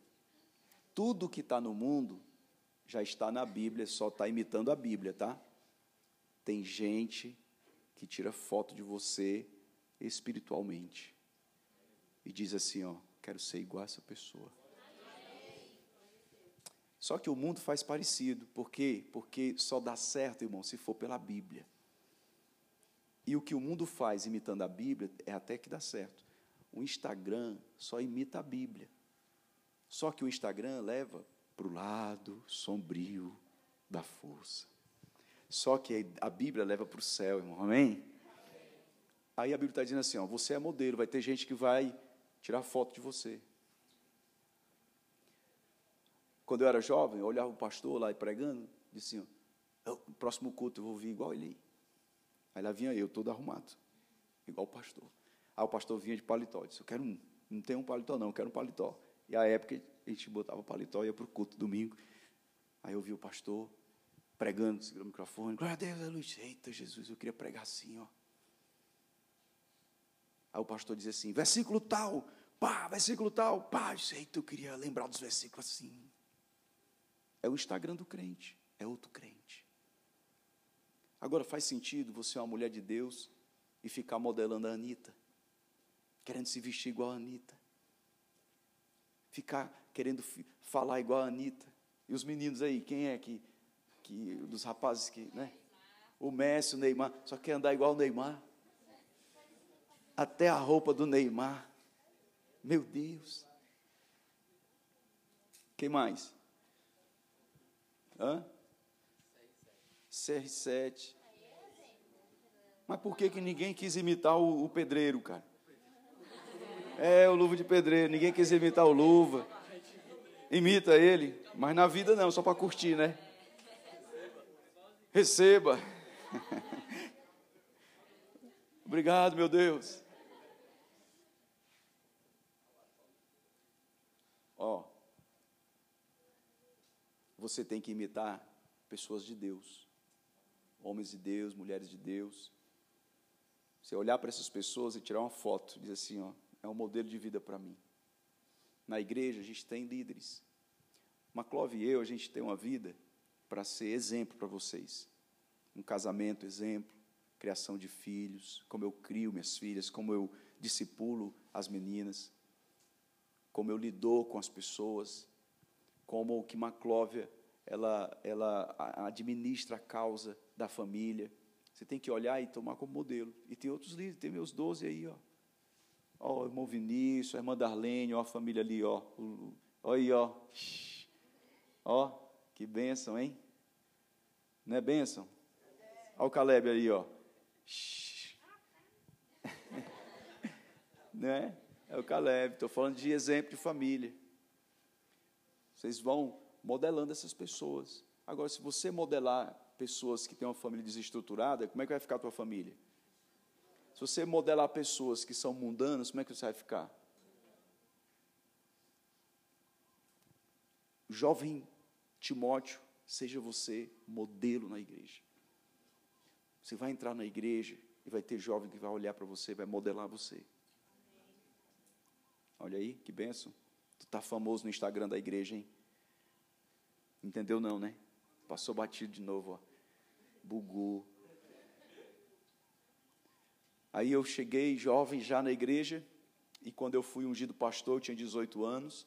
Tudo que está no mundo já está na Bíblia, só está imitando a Bíblia, tá? Tem gente que tira foto de você espiritualmente e diz assim, ó, quero ser igual a essa pessoa. Só que o mundo faz parecido. Por quê? Porque só dá certo, irmão, se for pela Bíblia. E o que o mundo faz imitando a Bíblia é até que dá certo. O Instagram só imita a Bíblia. Só que o Instagram leva para o lado sombrio da força. Só que a Bíblia leva para o céu, irmão. Amém? Aí a Bíblia está dizendo assim: ó, você é modelo, vai ter gente que vai tirar foto de você. Quando eu era jovem, eu olhava o pastor lá pregando, disse assim, ó, próximo culto eu vou vir igual ele. Aí lá vinha eu, todo arrumado, igual o pastor. Aí o pastor vinha de paletó, disse, eu quero um, não tem um paletó não, eu quero um paletó. E a época a gente botava paletó, ia para o culto domingo. Aí eu vi o pastor pregando, segurando o microfone, glória a Deus, aleluia. Eita, Jesus, eu queria pregar assim, ó. Aí o pastor dizia assim, versículo tal, pá, versículo tal, pá. Eita, eu queria lembrar dos versículos assim. É o Instagram do crente, é outro crente. Agora faz sentido você é uma mulher de Deus e ficar modelando a Anitta, querendo se vestir igual a Anitta, ficar querendo falar igual a Anitta. E os meninos aí, quem é que, que dos rapazes que, né? O Messi, o Neymar, só quer andar igual o Neymar. Até a roupa do Neymar. Meu Deus. Quem mais? Hã? CR7. Mas por que, que ninguém quis imitar o, o pedreiro, cara? É, o luva de pedreiro. Ninguém quis imitar o luva. Imita ele. Mas na vida não, só para curtir, né? Receba. Obrigado, meu Deus. Ó, você tem que imitar pessoas de Deus, homens de Deus, mulheres de Deus. Você olhar para essas pessoas e tirar uma foto, diz assim, ó, é um modelo de vida para mim. Na igreja a gente tem líderes. Maclove e eu, a gente tem uma vida para ser exemplo para vocês. Um casamento, exemplo, criação de filhos, como eu crio minhas filhas, como eu discipulo as meninas, como eu lido com as pessoas, como que Maclóvia ela, ela administra a causa da família. Você tem que olhar e tomar como modelo. E tem outros líderes, tem meus doze aí, ó. Ó, o irmão Vinícius, a irmã Darlene, ó, a família ali, ó. Olha aí, ó. Ó, que bênção, hein? Não é bênção? Olha o Caleb aí, ó. né? É o Caleb. Estou falando de exemplo de família. Vocês vão modelando essas pessoas. Agora, se você modelar pessoas que têm uma família desestruturada, como é que vai ficar a tua família? Se você modelar pessoas que são mundanas, como é que você vai ficar? Jovem Timóteo, seja você modelo na igreja. Você vai entrar na igreja e vai ter jovem que vai olhar para você, vai modelar você. Olha aí, que benção. Tu está famoso no Instagram da igreja, hein? Entendeu não, né? Passou batido de novo, ó. Bugou. Aí eu cheguei jovem já na igreja, e quando eu fui ungido pastor, eu tinha 18 anos.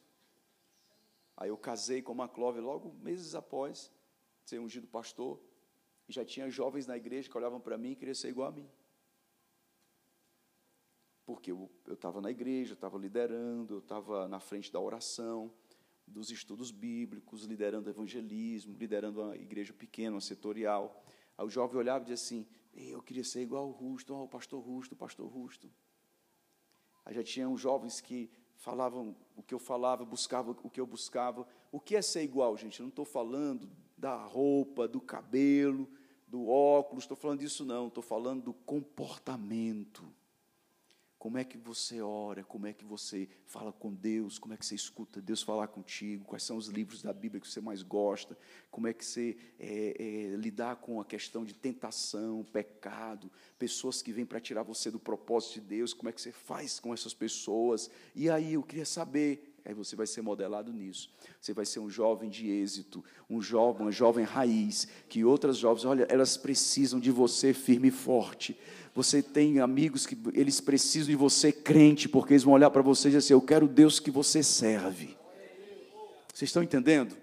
Aí eu casei com uma Clove logo meses após ser ungido pastor. E já tinha jovens na igreja que olhavam para mim e queriam ser igual a mim porque eu estava na igreja, estava liderando, eu estava na frente da oração, dos estudos bíblicos, liderando evangelismo, liderando uma igreja pequena, uma setorial. Aí o jovem olhava e dizia assim: Eu queria ser igual ao Rusto, oh, o pastor Rusto, pastor Rusto. Aí já tinham jovens que falavam o que eu falava, buscavam o que eu buscava. O que é ser igual, gente? Eu não estou falando da roupa, do cabelo, do óculos, estou falando disso não, estou falando do comportamento. Como é que você ora? Como é que você fala com Deus? Como é que você escuta Deus falar contigo? Quais são os livros da Bíblia que você mais gosta? Como é que você é, é, lidar com a questão de tentação, pecado, pessoas que vêm para tirar você do propósito de Deus? Como é que você faz com essas pessoas? E aí eu queria saber, Aí você vai ser modelado nisso. Você vai ser um jovem de êxito, um jovem, uma jovem raiz, que outras jovens, olha, elas precisam de você firme e forte. Você tem amigos que eles precisam de você crente, porque eles vão olhar para você e dizer assim: Eu quero Deus que você serve. Vocês estão entendendo?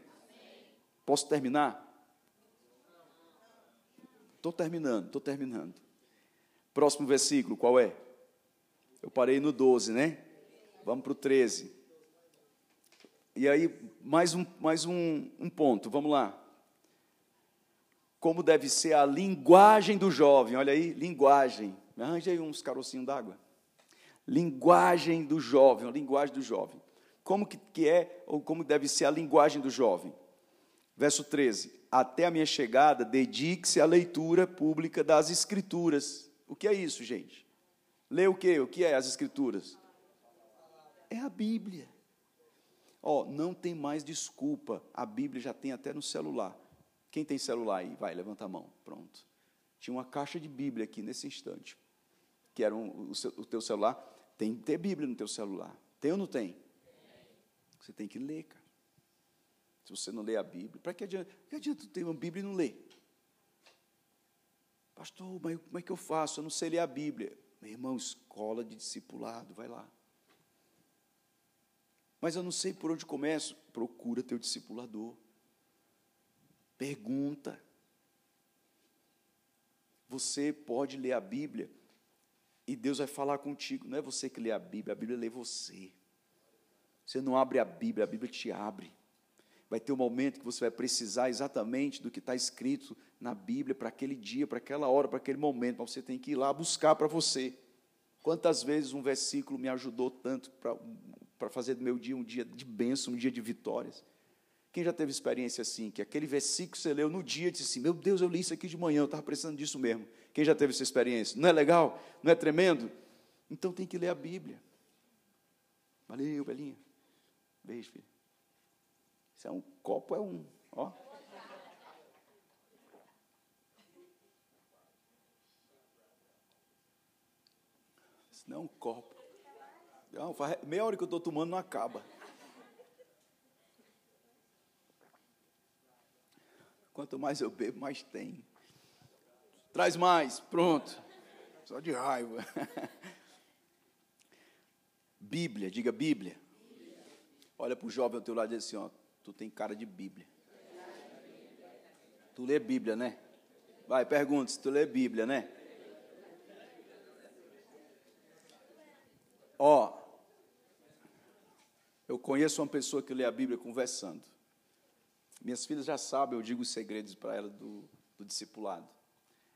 Posso terminar? Estou terminando, estou terminando. Próximo versículo, qual é? Eu parei no 12, né? Vamos para o 13. E aí, mais um, mais um, um ponto, vamos lá. Como deve ser a linguagem do jovem, olha aí, linguagem. Me arranje aí uns carocinhos d'água. Linguagem do jovem, a linguagem do jovem. Como que, que é, ou como deve ser a linguagem do jovem? Verso 13. Até a minha chegada, dedique-se à leitura pública das Escrituras. O que é isso, gente? Lê o que? O que é as Escrituras? É a Bíblia. Ó, oh, não tem mais desculpa. A Bíblia já tem até no celular. Quem tem celular aí? Vai, levanta a mão. Pronto. Tinha uma caixa de Bíblia aqui nesse instante. Que era um, o, seu, o teu celular. Tem que ter Bíblia no teu celular. Tem ou não tem? Você tem que ler, cara. Se você não lê a Bíblia, para que adianta? Que adianta ter uma Bíblia e não ler? Pastor, mas como é que eu faço? Eu não sei ler a Bíblia. Meu irmão, escola de discipulado, vai lá. Mas eu não sei por onde começo. Procura teu discipulador. Pergunta. Você pode ler a Bíblia e Deus vai falar contigo. Não é você que lê a Bíblia, a Bíblia lê você. Você não abre a Bíblia, a Bíblia te abre. Vai ter um momento que você vai precisar exatamente do que está escrito na Bíblia para aquele dia, para aquela hora, para aquele momento, mas você tem que ir lá buscar para você. Quantas vezes um versículo me ajudou tanto para para fazer do meu dia um dia de bênção, um dia de vitórias. Quem já teve experiência assim, que aquele versículo que você leu no dia disse assim: Meu Deus, eu li isso aqui de manhã, eu estava precisando disso mesmo. Quem já teve essa experiência? Não é legal? Não é tremendo? Então tem que ler a Bíblia. Valeu, Belinha. Beijo, filho. Isso é um copo, é um. Ó. Isso não é um copo. Não, faz meia hora que eu estou tomando, não acaba. Quanto mais eu bebo, mais tem. Traz mais, pronto. Só de raiva. Bíblia, diga Bíblia. Olha para o jovem ao teu lado e diz assim: ó, tu tem cara de Bíblia. Tu lê Bíblia, né? Vai, pergunta se tu lê Bíblia, né? Ó, eu conheço uma pessoa que lê a Bíblia conversando. Minhas filhas já sabem, eu digo os segredos para elas do, do discipulado.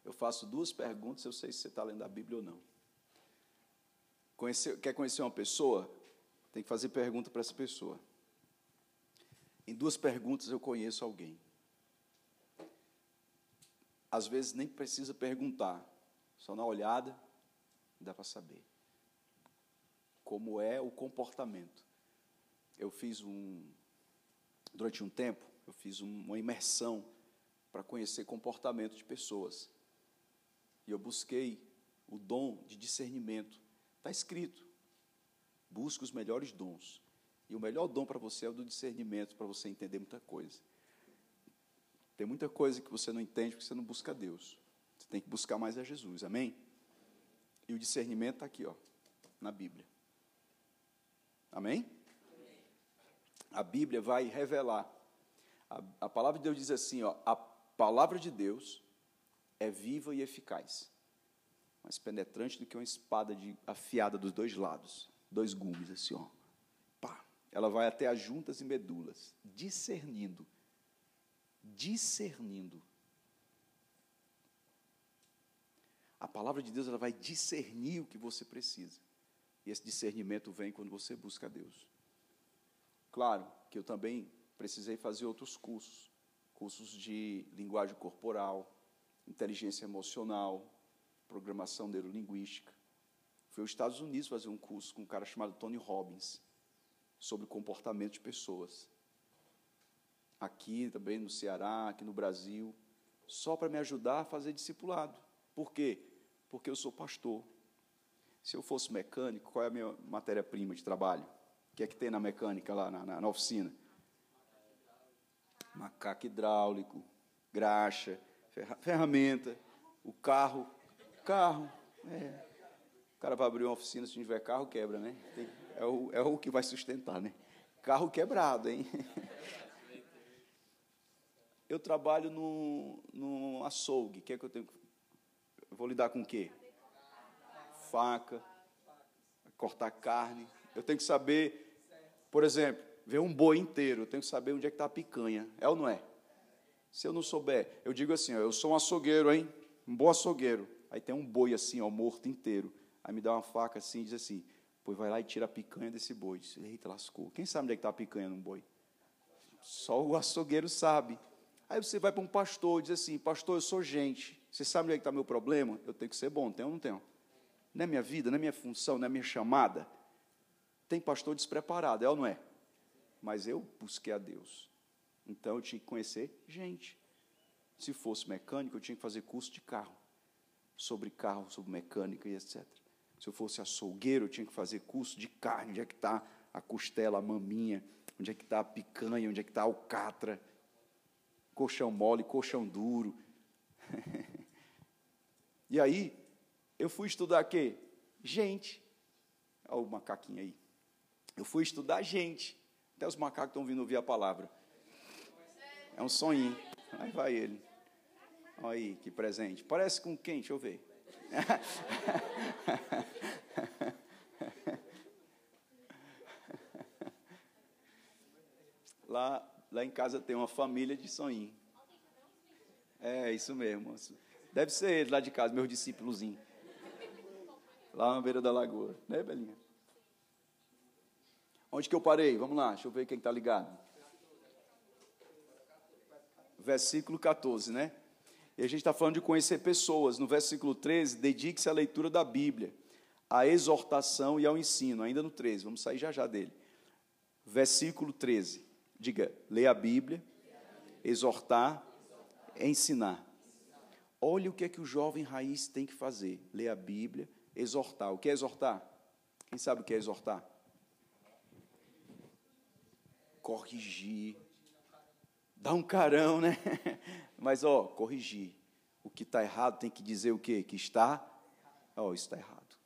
Eu faço duas perguntas, eu sei se você está lendo a Bíblia ou não. Conhecer, quer conhecer uma pessoa? Tem que fazer pergunta para essa pessoa. Em duas perguntas eu conheço alguém. Às vezes nem precisa perguntar, só na olhada dá para saber como é o comportamento eu fiz um, durante um tempo, eu fiz uma imersão para conhecer comportamento de pessoas. E eu busquei o dom de discernimento. Está escrito: busque os melhores dons. E o melhor dom para você é o do discernimento, para você entender muita coisa. Tem muita coisa que você não entende porque você não busca Deus. Você tem que buscar mais a Jesus, amém? E o discernimento está aqui, ó, na Bíblia. Amém? A Bíblia vai revelar. A, a palavra de Deus diz assim: ó, a palavra de Deus é viva e eficaz, mais penetrante do que uma espada de, afiada dos dois lados, dois gumes, assim, ó. Pá. Ela vai até as juntas e medulas, discernindo. Discernindo. A palavra de Deus ela vai discernir o que você precisa. E esse discernimento vem quando você busca Deus. Claro que eu também precisei fazer outros cursos, cursos de linguagem corporal, inteligência emocional, programação neurolinguística. Fui aos Estados Unidos fazer um curso com um cara chamado Tony Robbins sobre comportamento de pessoas. Aqui também no Ceará, aqui no Brasil, só para me ajudar a fazer discipulado. Por quê? Porque eu sou pastor. Se eu fosse mecânico, qual é a minha matéria-prima de trabalho? Que é que tem na mecânica lá na, na, na oficina? Macaco hidráulico, graxa, ferra, ferramenta, o carro. Carro, é. O cara vai abrir uma oficina, se não tiver carro, quebra, né? Tem, é, o, é o que vai sustentar, né? Carro quebrado, hein? Eu trabalho no, no açougue. O que é que eu tenho? Eu vou lidar com o quê? Faca, cortar carne. Eu tenho que saber, por exemplo, ver um boi inteiro. Eu tenho que saber onde é que está a picanha. É ou não é? Se eu não souber, eu digo assim, ó, eu sou um açougueiro, hein? Um bom açougueiro. Aí tem um boi assim, ó, morto inteiro. Aí me dá uma faca assim e diz assim, pois vai lá e tira a picanha desse boi. Diz, Eita, lascou. Quem sabe onde é que está a picanha num boi? Só o açougueiro sabe. Aí você vai para um pastor e diz assim, pastor, eu sou gente. Você sabe onde é que está meu problema? Eu tenho que ser bom, tenho ou não tenho? Não é minha vida, não é minha função, não é minha chamada. Tem pastor despreparado, é ou não é? Mas eu busquei a Deus. Então eu tinha que conhecer gente. Se fosse mecânico, eu tinha que fazer curso de carro. Sobre carro, sobre mecânica e etc. Se eu fosse açougueiro, eu tinha que fazer curso de carne. Onde é que está a costela, a maminha? Onde é que está a picanha? Onde é que está a alcatra? colchão mole, colchão duro. e aí, eu fui estudar quê? Gente. Olha o macaquinho aí. Eu fui estudar gente. Até os macacos estão vindo ouvir a palavra. É um sonhinho. Aí vai ele. Olha aí, que presente. Parece com quem? Deixa eu ver. Lá Lá em casa tem uma família de sonhinho. É, isso mesmo. Deve ser ele lá de casa, meu discípulozinho. Lá na beira da lagoa. Né, Belinha? Onde que eu parei? Vamos lá, deixa eu ver quem está ligado. Versículo 14, né? E a gente está falando de conhecer pessoas. No versículo 13, dedique-se à leitura da Bíblia, à exortação e ao ensino. Ainda no 13, vamos sair já já dele. Versículo 13. Diga, ler a Bíblia, exortar, ensinar. Olha o que é que o jovem raiz tem que fazer: ler a Bíblia, exortar. O que é exortar? Quem sabe o que é exortar? Corrigir. Dá um carão, né? Mas, ó, corrigir. O que está errado tem que dizer o quê? Que está. Ó, isso está errado.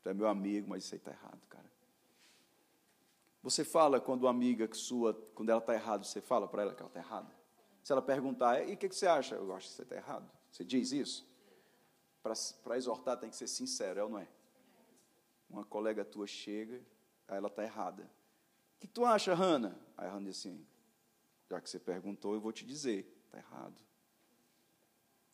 Tu é meu amigo, mas isso aí está errado, cara. Você fala quando uma amiga sua, quando ela está errada, você fala para ela que ela está errada? Se ela perguntar, e o que, que você acha? Eu acho que você está errado. Você diz isso? Para exortar tem que ser sincero, é ou não é? Uma colega tua chega, aí ela está errada. O que tu acha, Hanna? Aí a Hanna diz assim, já que você perguntou, eu vou te dizer, está errado.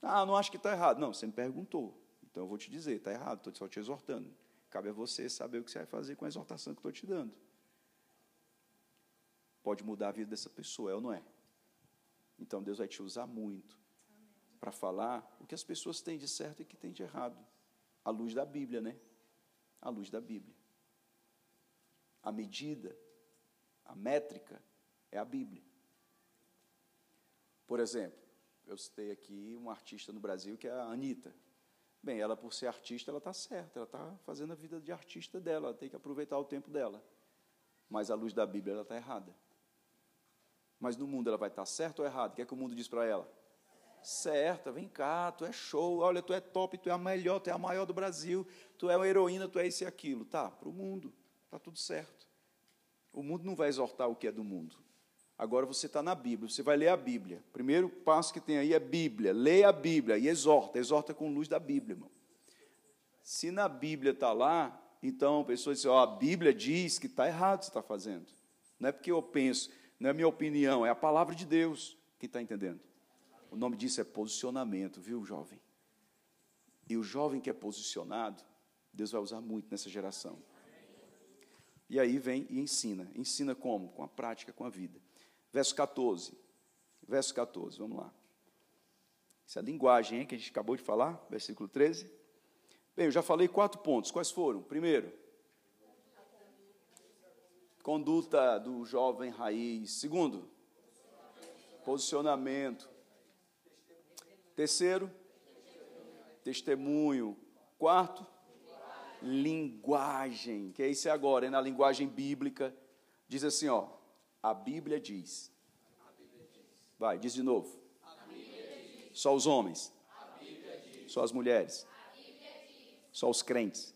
Ah, não acho que está errado. Não, você me perguntou, então eu vou te dizer, está errado, estou só te exortando. Cabe a você saber o que você vai fazer com a exortação que estou te dando pode mudar a vida dessa pessoa, é ou não é? Então Deus vai te usar muito para falar o que as pessoas têm de certo e que têm de errado, à luz da Bíblia, né? À luz da Bíblia. A medida, a métrica é a Bíblia. Por exemplo, eu citei aqui uma artista no Brasil que é a Anitta. Bem, ela por ser artista, ela está certa, ela está fazendo a vida de artista dela, ela tem que aproveitar o tempo dela. Mas à luz da Bíblia ela está errada. Mas no mundo ela vai estar certa ou errada? O que é que o mundo diz para ela? Certa, vem cá, tu é show, olha, tu é top, tu é a melhor, tu é a maior do Brasil, tu é uma heroína, tu é isso e aquilo. Tá, para o mundo, está tudo certo. O mundo não vai exortar o que é do mundo. Agora você está na Bíblia, você vai ler a Bíblia. Primeiro passo que tem aí é Bíblia. Leia a Bíblia e exorta, exorta com luz da Bíblia, irmão. Se na Bíblia está lá, então a pessoa diz, ó, a Bíblia diz que está errado o que está fazendo. Não é porque eu penso, não é minha opinião, é a palavra de Deus. Quem está entendendo? O nome disso é posicionamento, viu, jovem? E o jovem que é posicionado, Deus vai usar muito nessa geração. E aí vem e ensina. Ensina como? Com a prática, com a vida. Verso 14. Verso 14, vamos lá. Essa é a linguagem hein, que a gente acabou de falar, versículo 13. Bem, eu já falei quatro pontos. Quais foram? Primeiro, Conduta do jovem raiz. Segundo, posicionamento. Terceiro, testemunho. Quarto, linguagem, que é isso agora, na linguagem bíblica, diz assim, ó, a Bíblia diz. Vai, diz de novo. Só os homens. Só as mulheres. Só os crentes.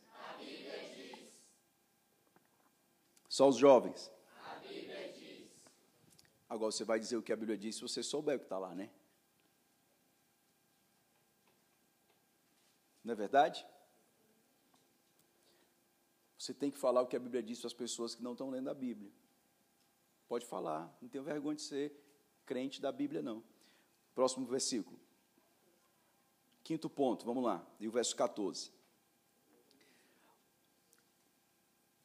Só os jovens. Agora você vai dizer o que a Bíblia diz se você souber o que está lá, né? Não é verdade? Você tem que falar o que a Bíblia diz para as pessoas que não estão lendo a Bíblia. Pode falar, não tenho vergonha de ser crente da Bíblia, não. Próximo versículo. Quinto ponto, vamos lá, e o verso 14.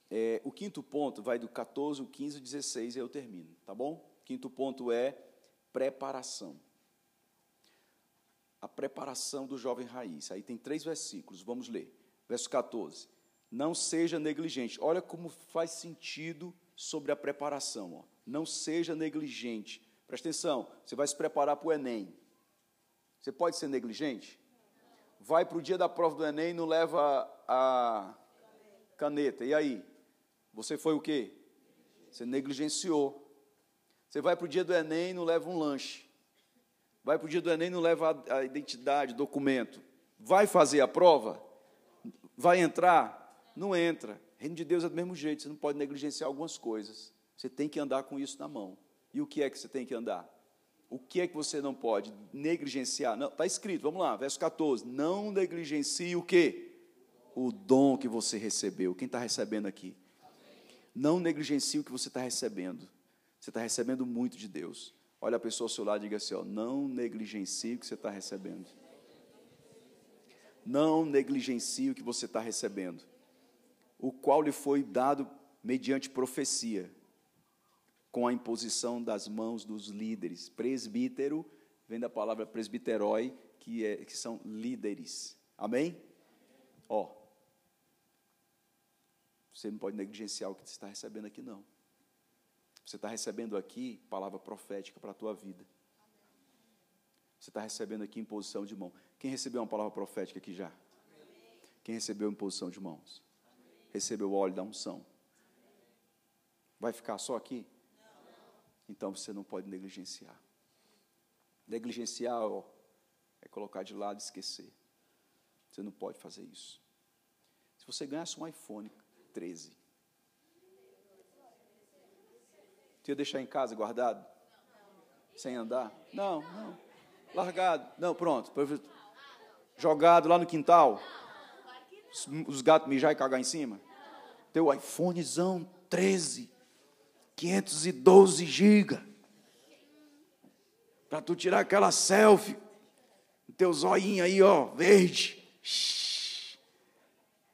É, o quinto ponto vai do 14, o 15 e o 16 e eu termino, tá bom? Quinto ponto é preparação. A preparação do jovem raiz. Aí tem três versículos, vamos ler. Verso 14. Não seja negligente. Olha como faz sentido sobre a preparação. Ó. Não seja negligente. Presta atenção, você vai se preparar para o Enem. Você pode ser negligente? Vai para o dia da prova do Enem e não leva a caneta. E aí? Você foi o quê? Você negligenciou. Você vai para o dia do Enem e não leva um lanche. Vai para o dia do Enem e não leva a, identidade, documento. Vai fazer a prova? Vai entrar? Não entra. Reino de Deus é do mesmo jeito, você não pode negligenciar algumas coisas. Você tem que andar com isso na mão. E o que é que você tem que andar? O que é que você não pode negligenciar? Está escrito, vamos lá, verso 14. Não negligencie o quê? O dom que você recebeu. Quem está recebendo aqui? Não negligencie o que você está recebendo. Você está recebendo muito de Deus. Olha a pessoa ao seu lado e diga assim: ó, não negligencie o que você está recebendo. Não negligencie o que você está recebendo, o qual lhe foi dado mediante profecia, com a imposição das mãos dos líderes. Presbítero vem da palavra presbiterói, que, é, que são líderes. Amém? Ó, você não pode negligenciar o que você está recebendo aqui, não. Você está recebendo aqui palavra profética para a tua vida. Você está recebendo aqui imposição de mão. Quem recebeu uma palavra profética aqui já? Quem recebeu imposição de mãos? Recebeu o óleo da unção. Vai ficar só aqui? Então você não pode negligenciar. Negligenciar ó, é colocar de lado e esquecer. Você não pode fazer isso. Se você ganhasse um iPhone 13, Tu ia deixar em casa guardado? Sem andar? Não, não. Largado? Não, pronto. Jogado lá no quintal? Os gatos mijar e cagar em cima? Teu iPhonezão 13, 512 GB. Para tu tirar aquela selfie. Teu zoinho aí, ó, verde.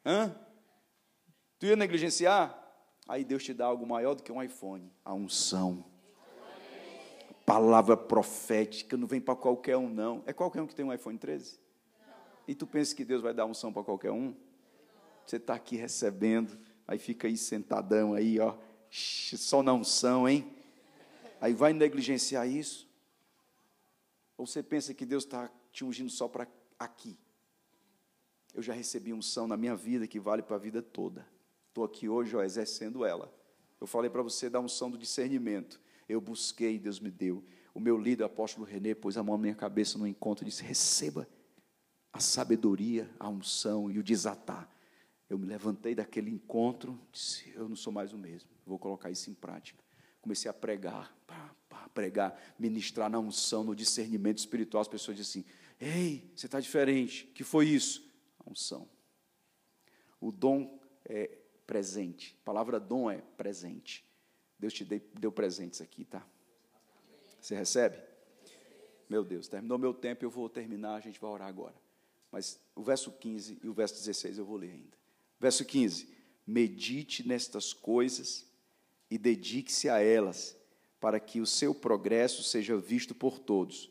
Hã? Tu ia negligenciar? Aí Deus te dá algo maior do que um iPhone, a unção. Palavra profética, não vem para qualquer um, não. É qualquer um que tem um iPhone 13? Não. E tu pensa que Deus vai dar unção para qualquer um? Você está aqui recebendo, aí fica aí sentadão aí, ó, só na unção, hein? Aí vai negligenciar isso? Ou você pensa que Deus está te ungindo só para aqui? Eu já recebi unção na minha vida que vale para a vida toda. Estou aqui hoje ó, exercendo ela. Eu falei para você da unção do discernimento. Eu busquei, Deus me deu. O meu líder, apóstolo René, pôs a mão na minha cabeça no encontro e disse: receba a sabedoria, a unção e o desatar. Eu me levantei daquele encontro, disse: eu não sou mais o mesmo, vou colocar isso em prática. Comecei a pregar, pá, pá, pregar, ministrar na unção, no discernimento espiritual. As pessoas dizem assim: ei, você está diferente. que foi isso? A unção. O dom é, presente. A palavra dom é presente. Deus te deu presentes aqui, tá? Você recebe? Meu Deus, terminou meu tempo, eu vou terminar, a gente vai orar agora. Mas o verso 15 e o verso 16 eu vou ler ainda. Verso 15: Medite nestas coisas e dedique-se a elas, para que o seu progresso seja visto por todos.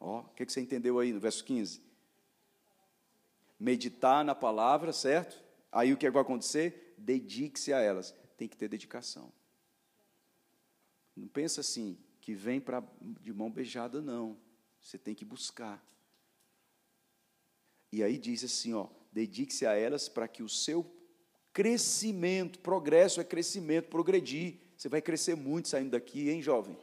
Ó, o que, que você entendeu aí no verso 15? Meditar na palavra, certo? Aí o que vai acontecer? dedique-se a elas. Tem que ter dedicação. Não pensa assim, que vem pra, de mão beijada, não. Você tem que buscar. E aí diz assim, ó, dedique-se a elas para que o seu crescimento. Progresso é crescimento, progredir. Você vai crescer muito saindo daqui, hein, jovem?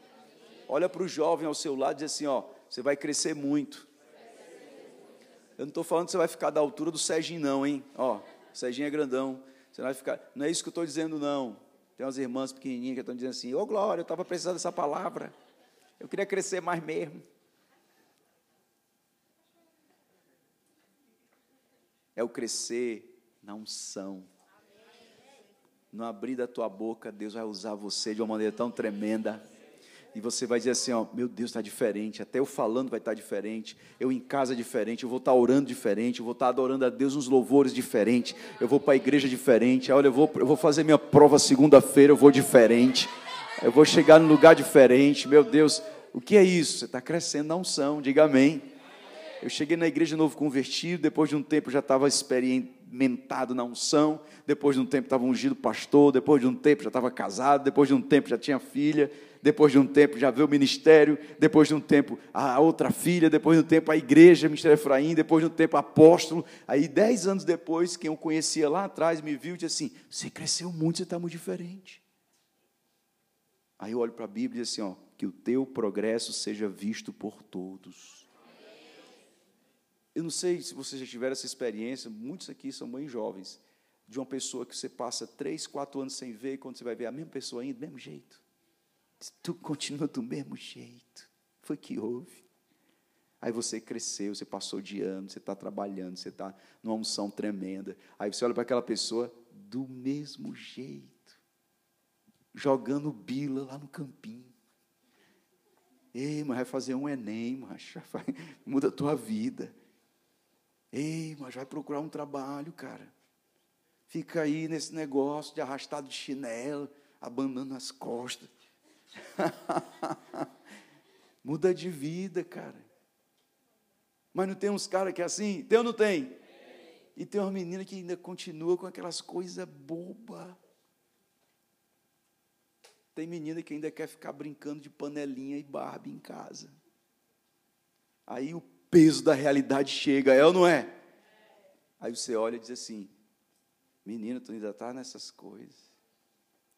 Olha para o jovem ao seu lado e diz assim: ó, você vai crescer muito. Eu não estou falando que você vai ficar da altura do Serginho, não, hein? Ó, o Serginho é grandão. Você vai ficar. Não é isso que eu estou dizendo, não. Tem umas irmãs pequenininhas que estão dizendo assim: Ô oh, Glória, eu estava precisando dessa palavra. Eu queria crescer mais mesmo. É o crescer na unção. No abrir da tua boca, Deus vai usar você de uma maneira tão tremenda e você vai dizer assim: ó, meu Deus, está diferente. Até eu falando vai estar tá diferente. Eu em casa diferente. Eu vou estar tá orando diferente. Eu vou estar tá adorando a Deus uns louvores diferentes. Eu vou para a igreja diferente. Olha, eu vou, eu vou fazer minha prova segunda-feira. Eu vou diferente. Eu vou chegar num lugar diferente. Meu Deus, o que é isso? Você está crescendo na unção. Diga amém. Eu cheguei na igreja novo convertido. Depois de um tempo já estava experimentado na unção. Depois de um tempo estava ungido pastor. Depois de um tempo já estava casado. Depois de um tempo já tinha filha depois de um tempo já veio o ministério, depois de um tempo a outra filha, depois de um tempo a igreja, Ministério Efraim, depois de um tempo apóstolo. Aí, dez anos depois, quem eu conhecia lá atrás me viu e disse assim: Você cresceu muito, você está muito diferente. Aí eu olho para a Bíblia e digo assim: ó, Que o teu progresso seja visto por todos. Eu não sei se vocês já tiveram essa experiência, muitos aqui são bem jovens, de uma pessoa que você passa três, quatro anos sem ver, e quando você vai ver a mesma pessoa ainda, do mesmo jeito. Tu continua do mesmo jeito. Foi que houve. Aí você cresceu, você passou de ano, você está trabalhando, você está numa unção tremenda. Aí você olha para aquela pessoa do mesmo jeito, jogando bila lá no campinho. Ei, mas vai fazer um Enem, mas vai, muda a tua vida. Ei, mas vai procurar um trabalho, cara. Fica aí nesse negócio de arrastado de chinelo, abandonando as costas. Muda de vida, cara. Mas não tem uns caras que é assim? Tem ou não tem? E tem uma menina que ainda continua com aquelas coisas bobas. Tem menina que ainda quer ficar brincando de panelinha e Barbie em casa. Aí o peso da realidade chega, é ou não é? Aí você olha e diz assim: Menina, tu ainda está nessas coisas.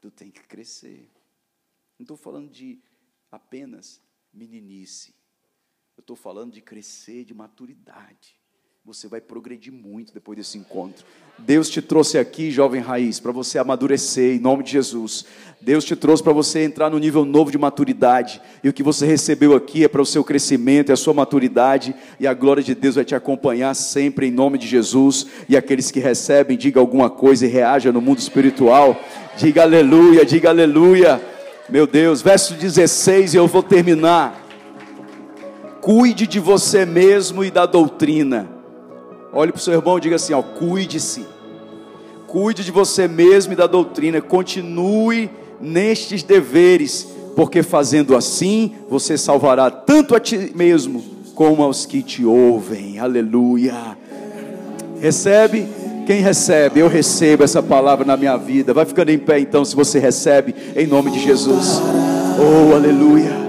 Tu tem que crescer. Não estou falando de apenas meninice. Eu estou falando de crescer, de maturidade. Você vai progredir muito depois desse encontro. Deus te trouxe aqui, jovem raiz, para você amadurecer em nome de Jesus. Deus te trouxe para você entrar no nível novo de maturidade. E o que você recebeu aqui é para o seu crescimento, é a sua maturidade. E a glória de Deus vai te acompanhar sempre em nome de Jesus. E aqueles que recebem, diga alguma coisa e reaja no mundo espiritual. Diga aleluia, diga aleluia. Meu Deus, verso 16, e eu vou terminar. Cuide de você mesmo e da doutrina. Olhe para o seu irmão e diga assim: cuide-se. Cuide de você mesmo e da doutrina. Continue nestes deveres, porque fazendo assim, você salvará tanto a ti mesmo como aos que te ouvem. Aleluia. Recebe quem recebe, eu recebo essa palavra na minha vida. Vai ficando em pé então, se você recebe, em nome de Jesus. Oh, aleluia.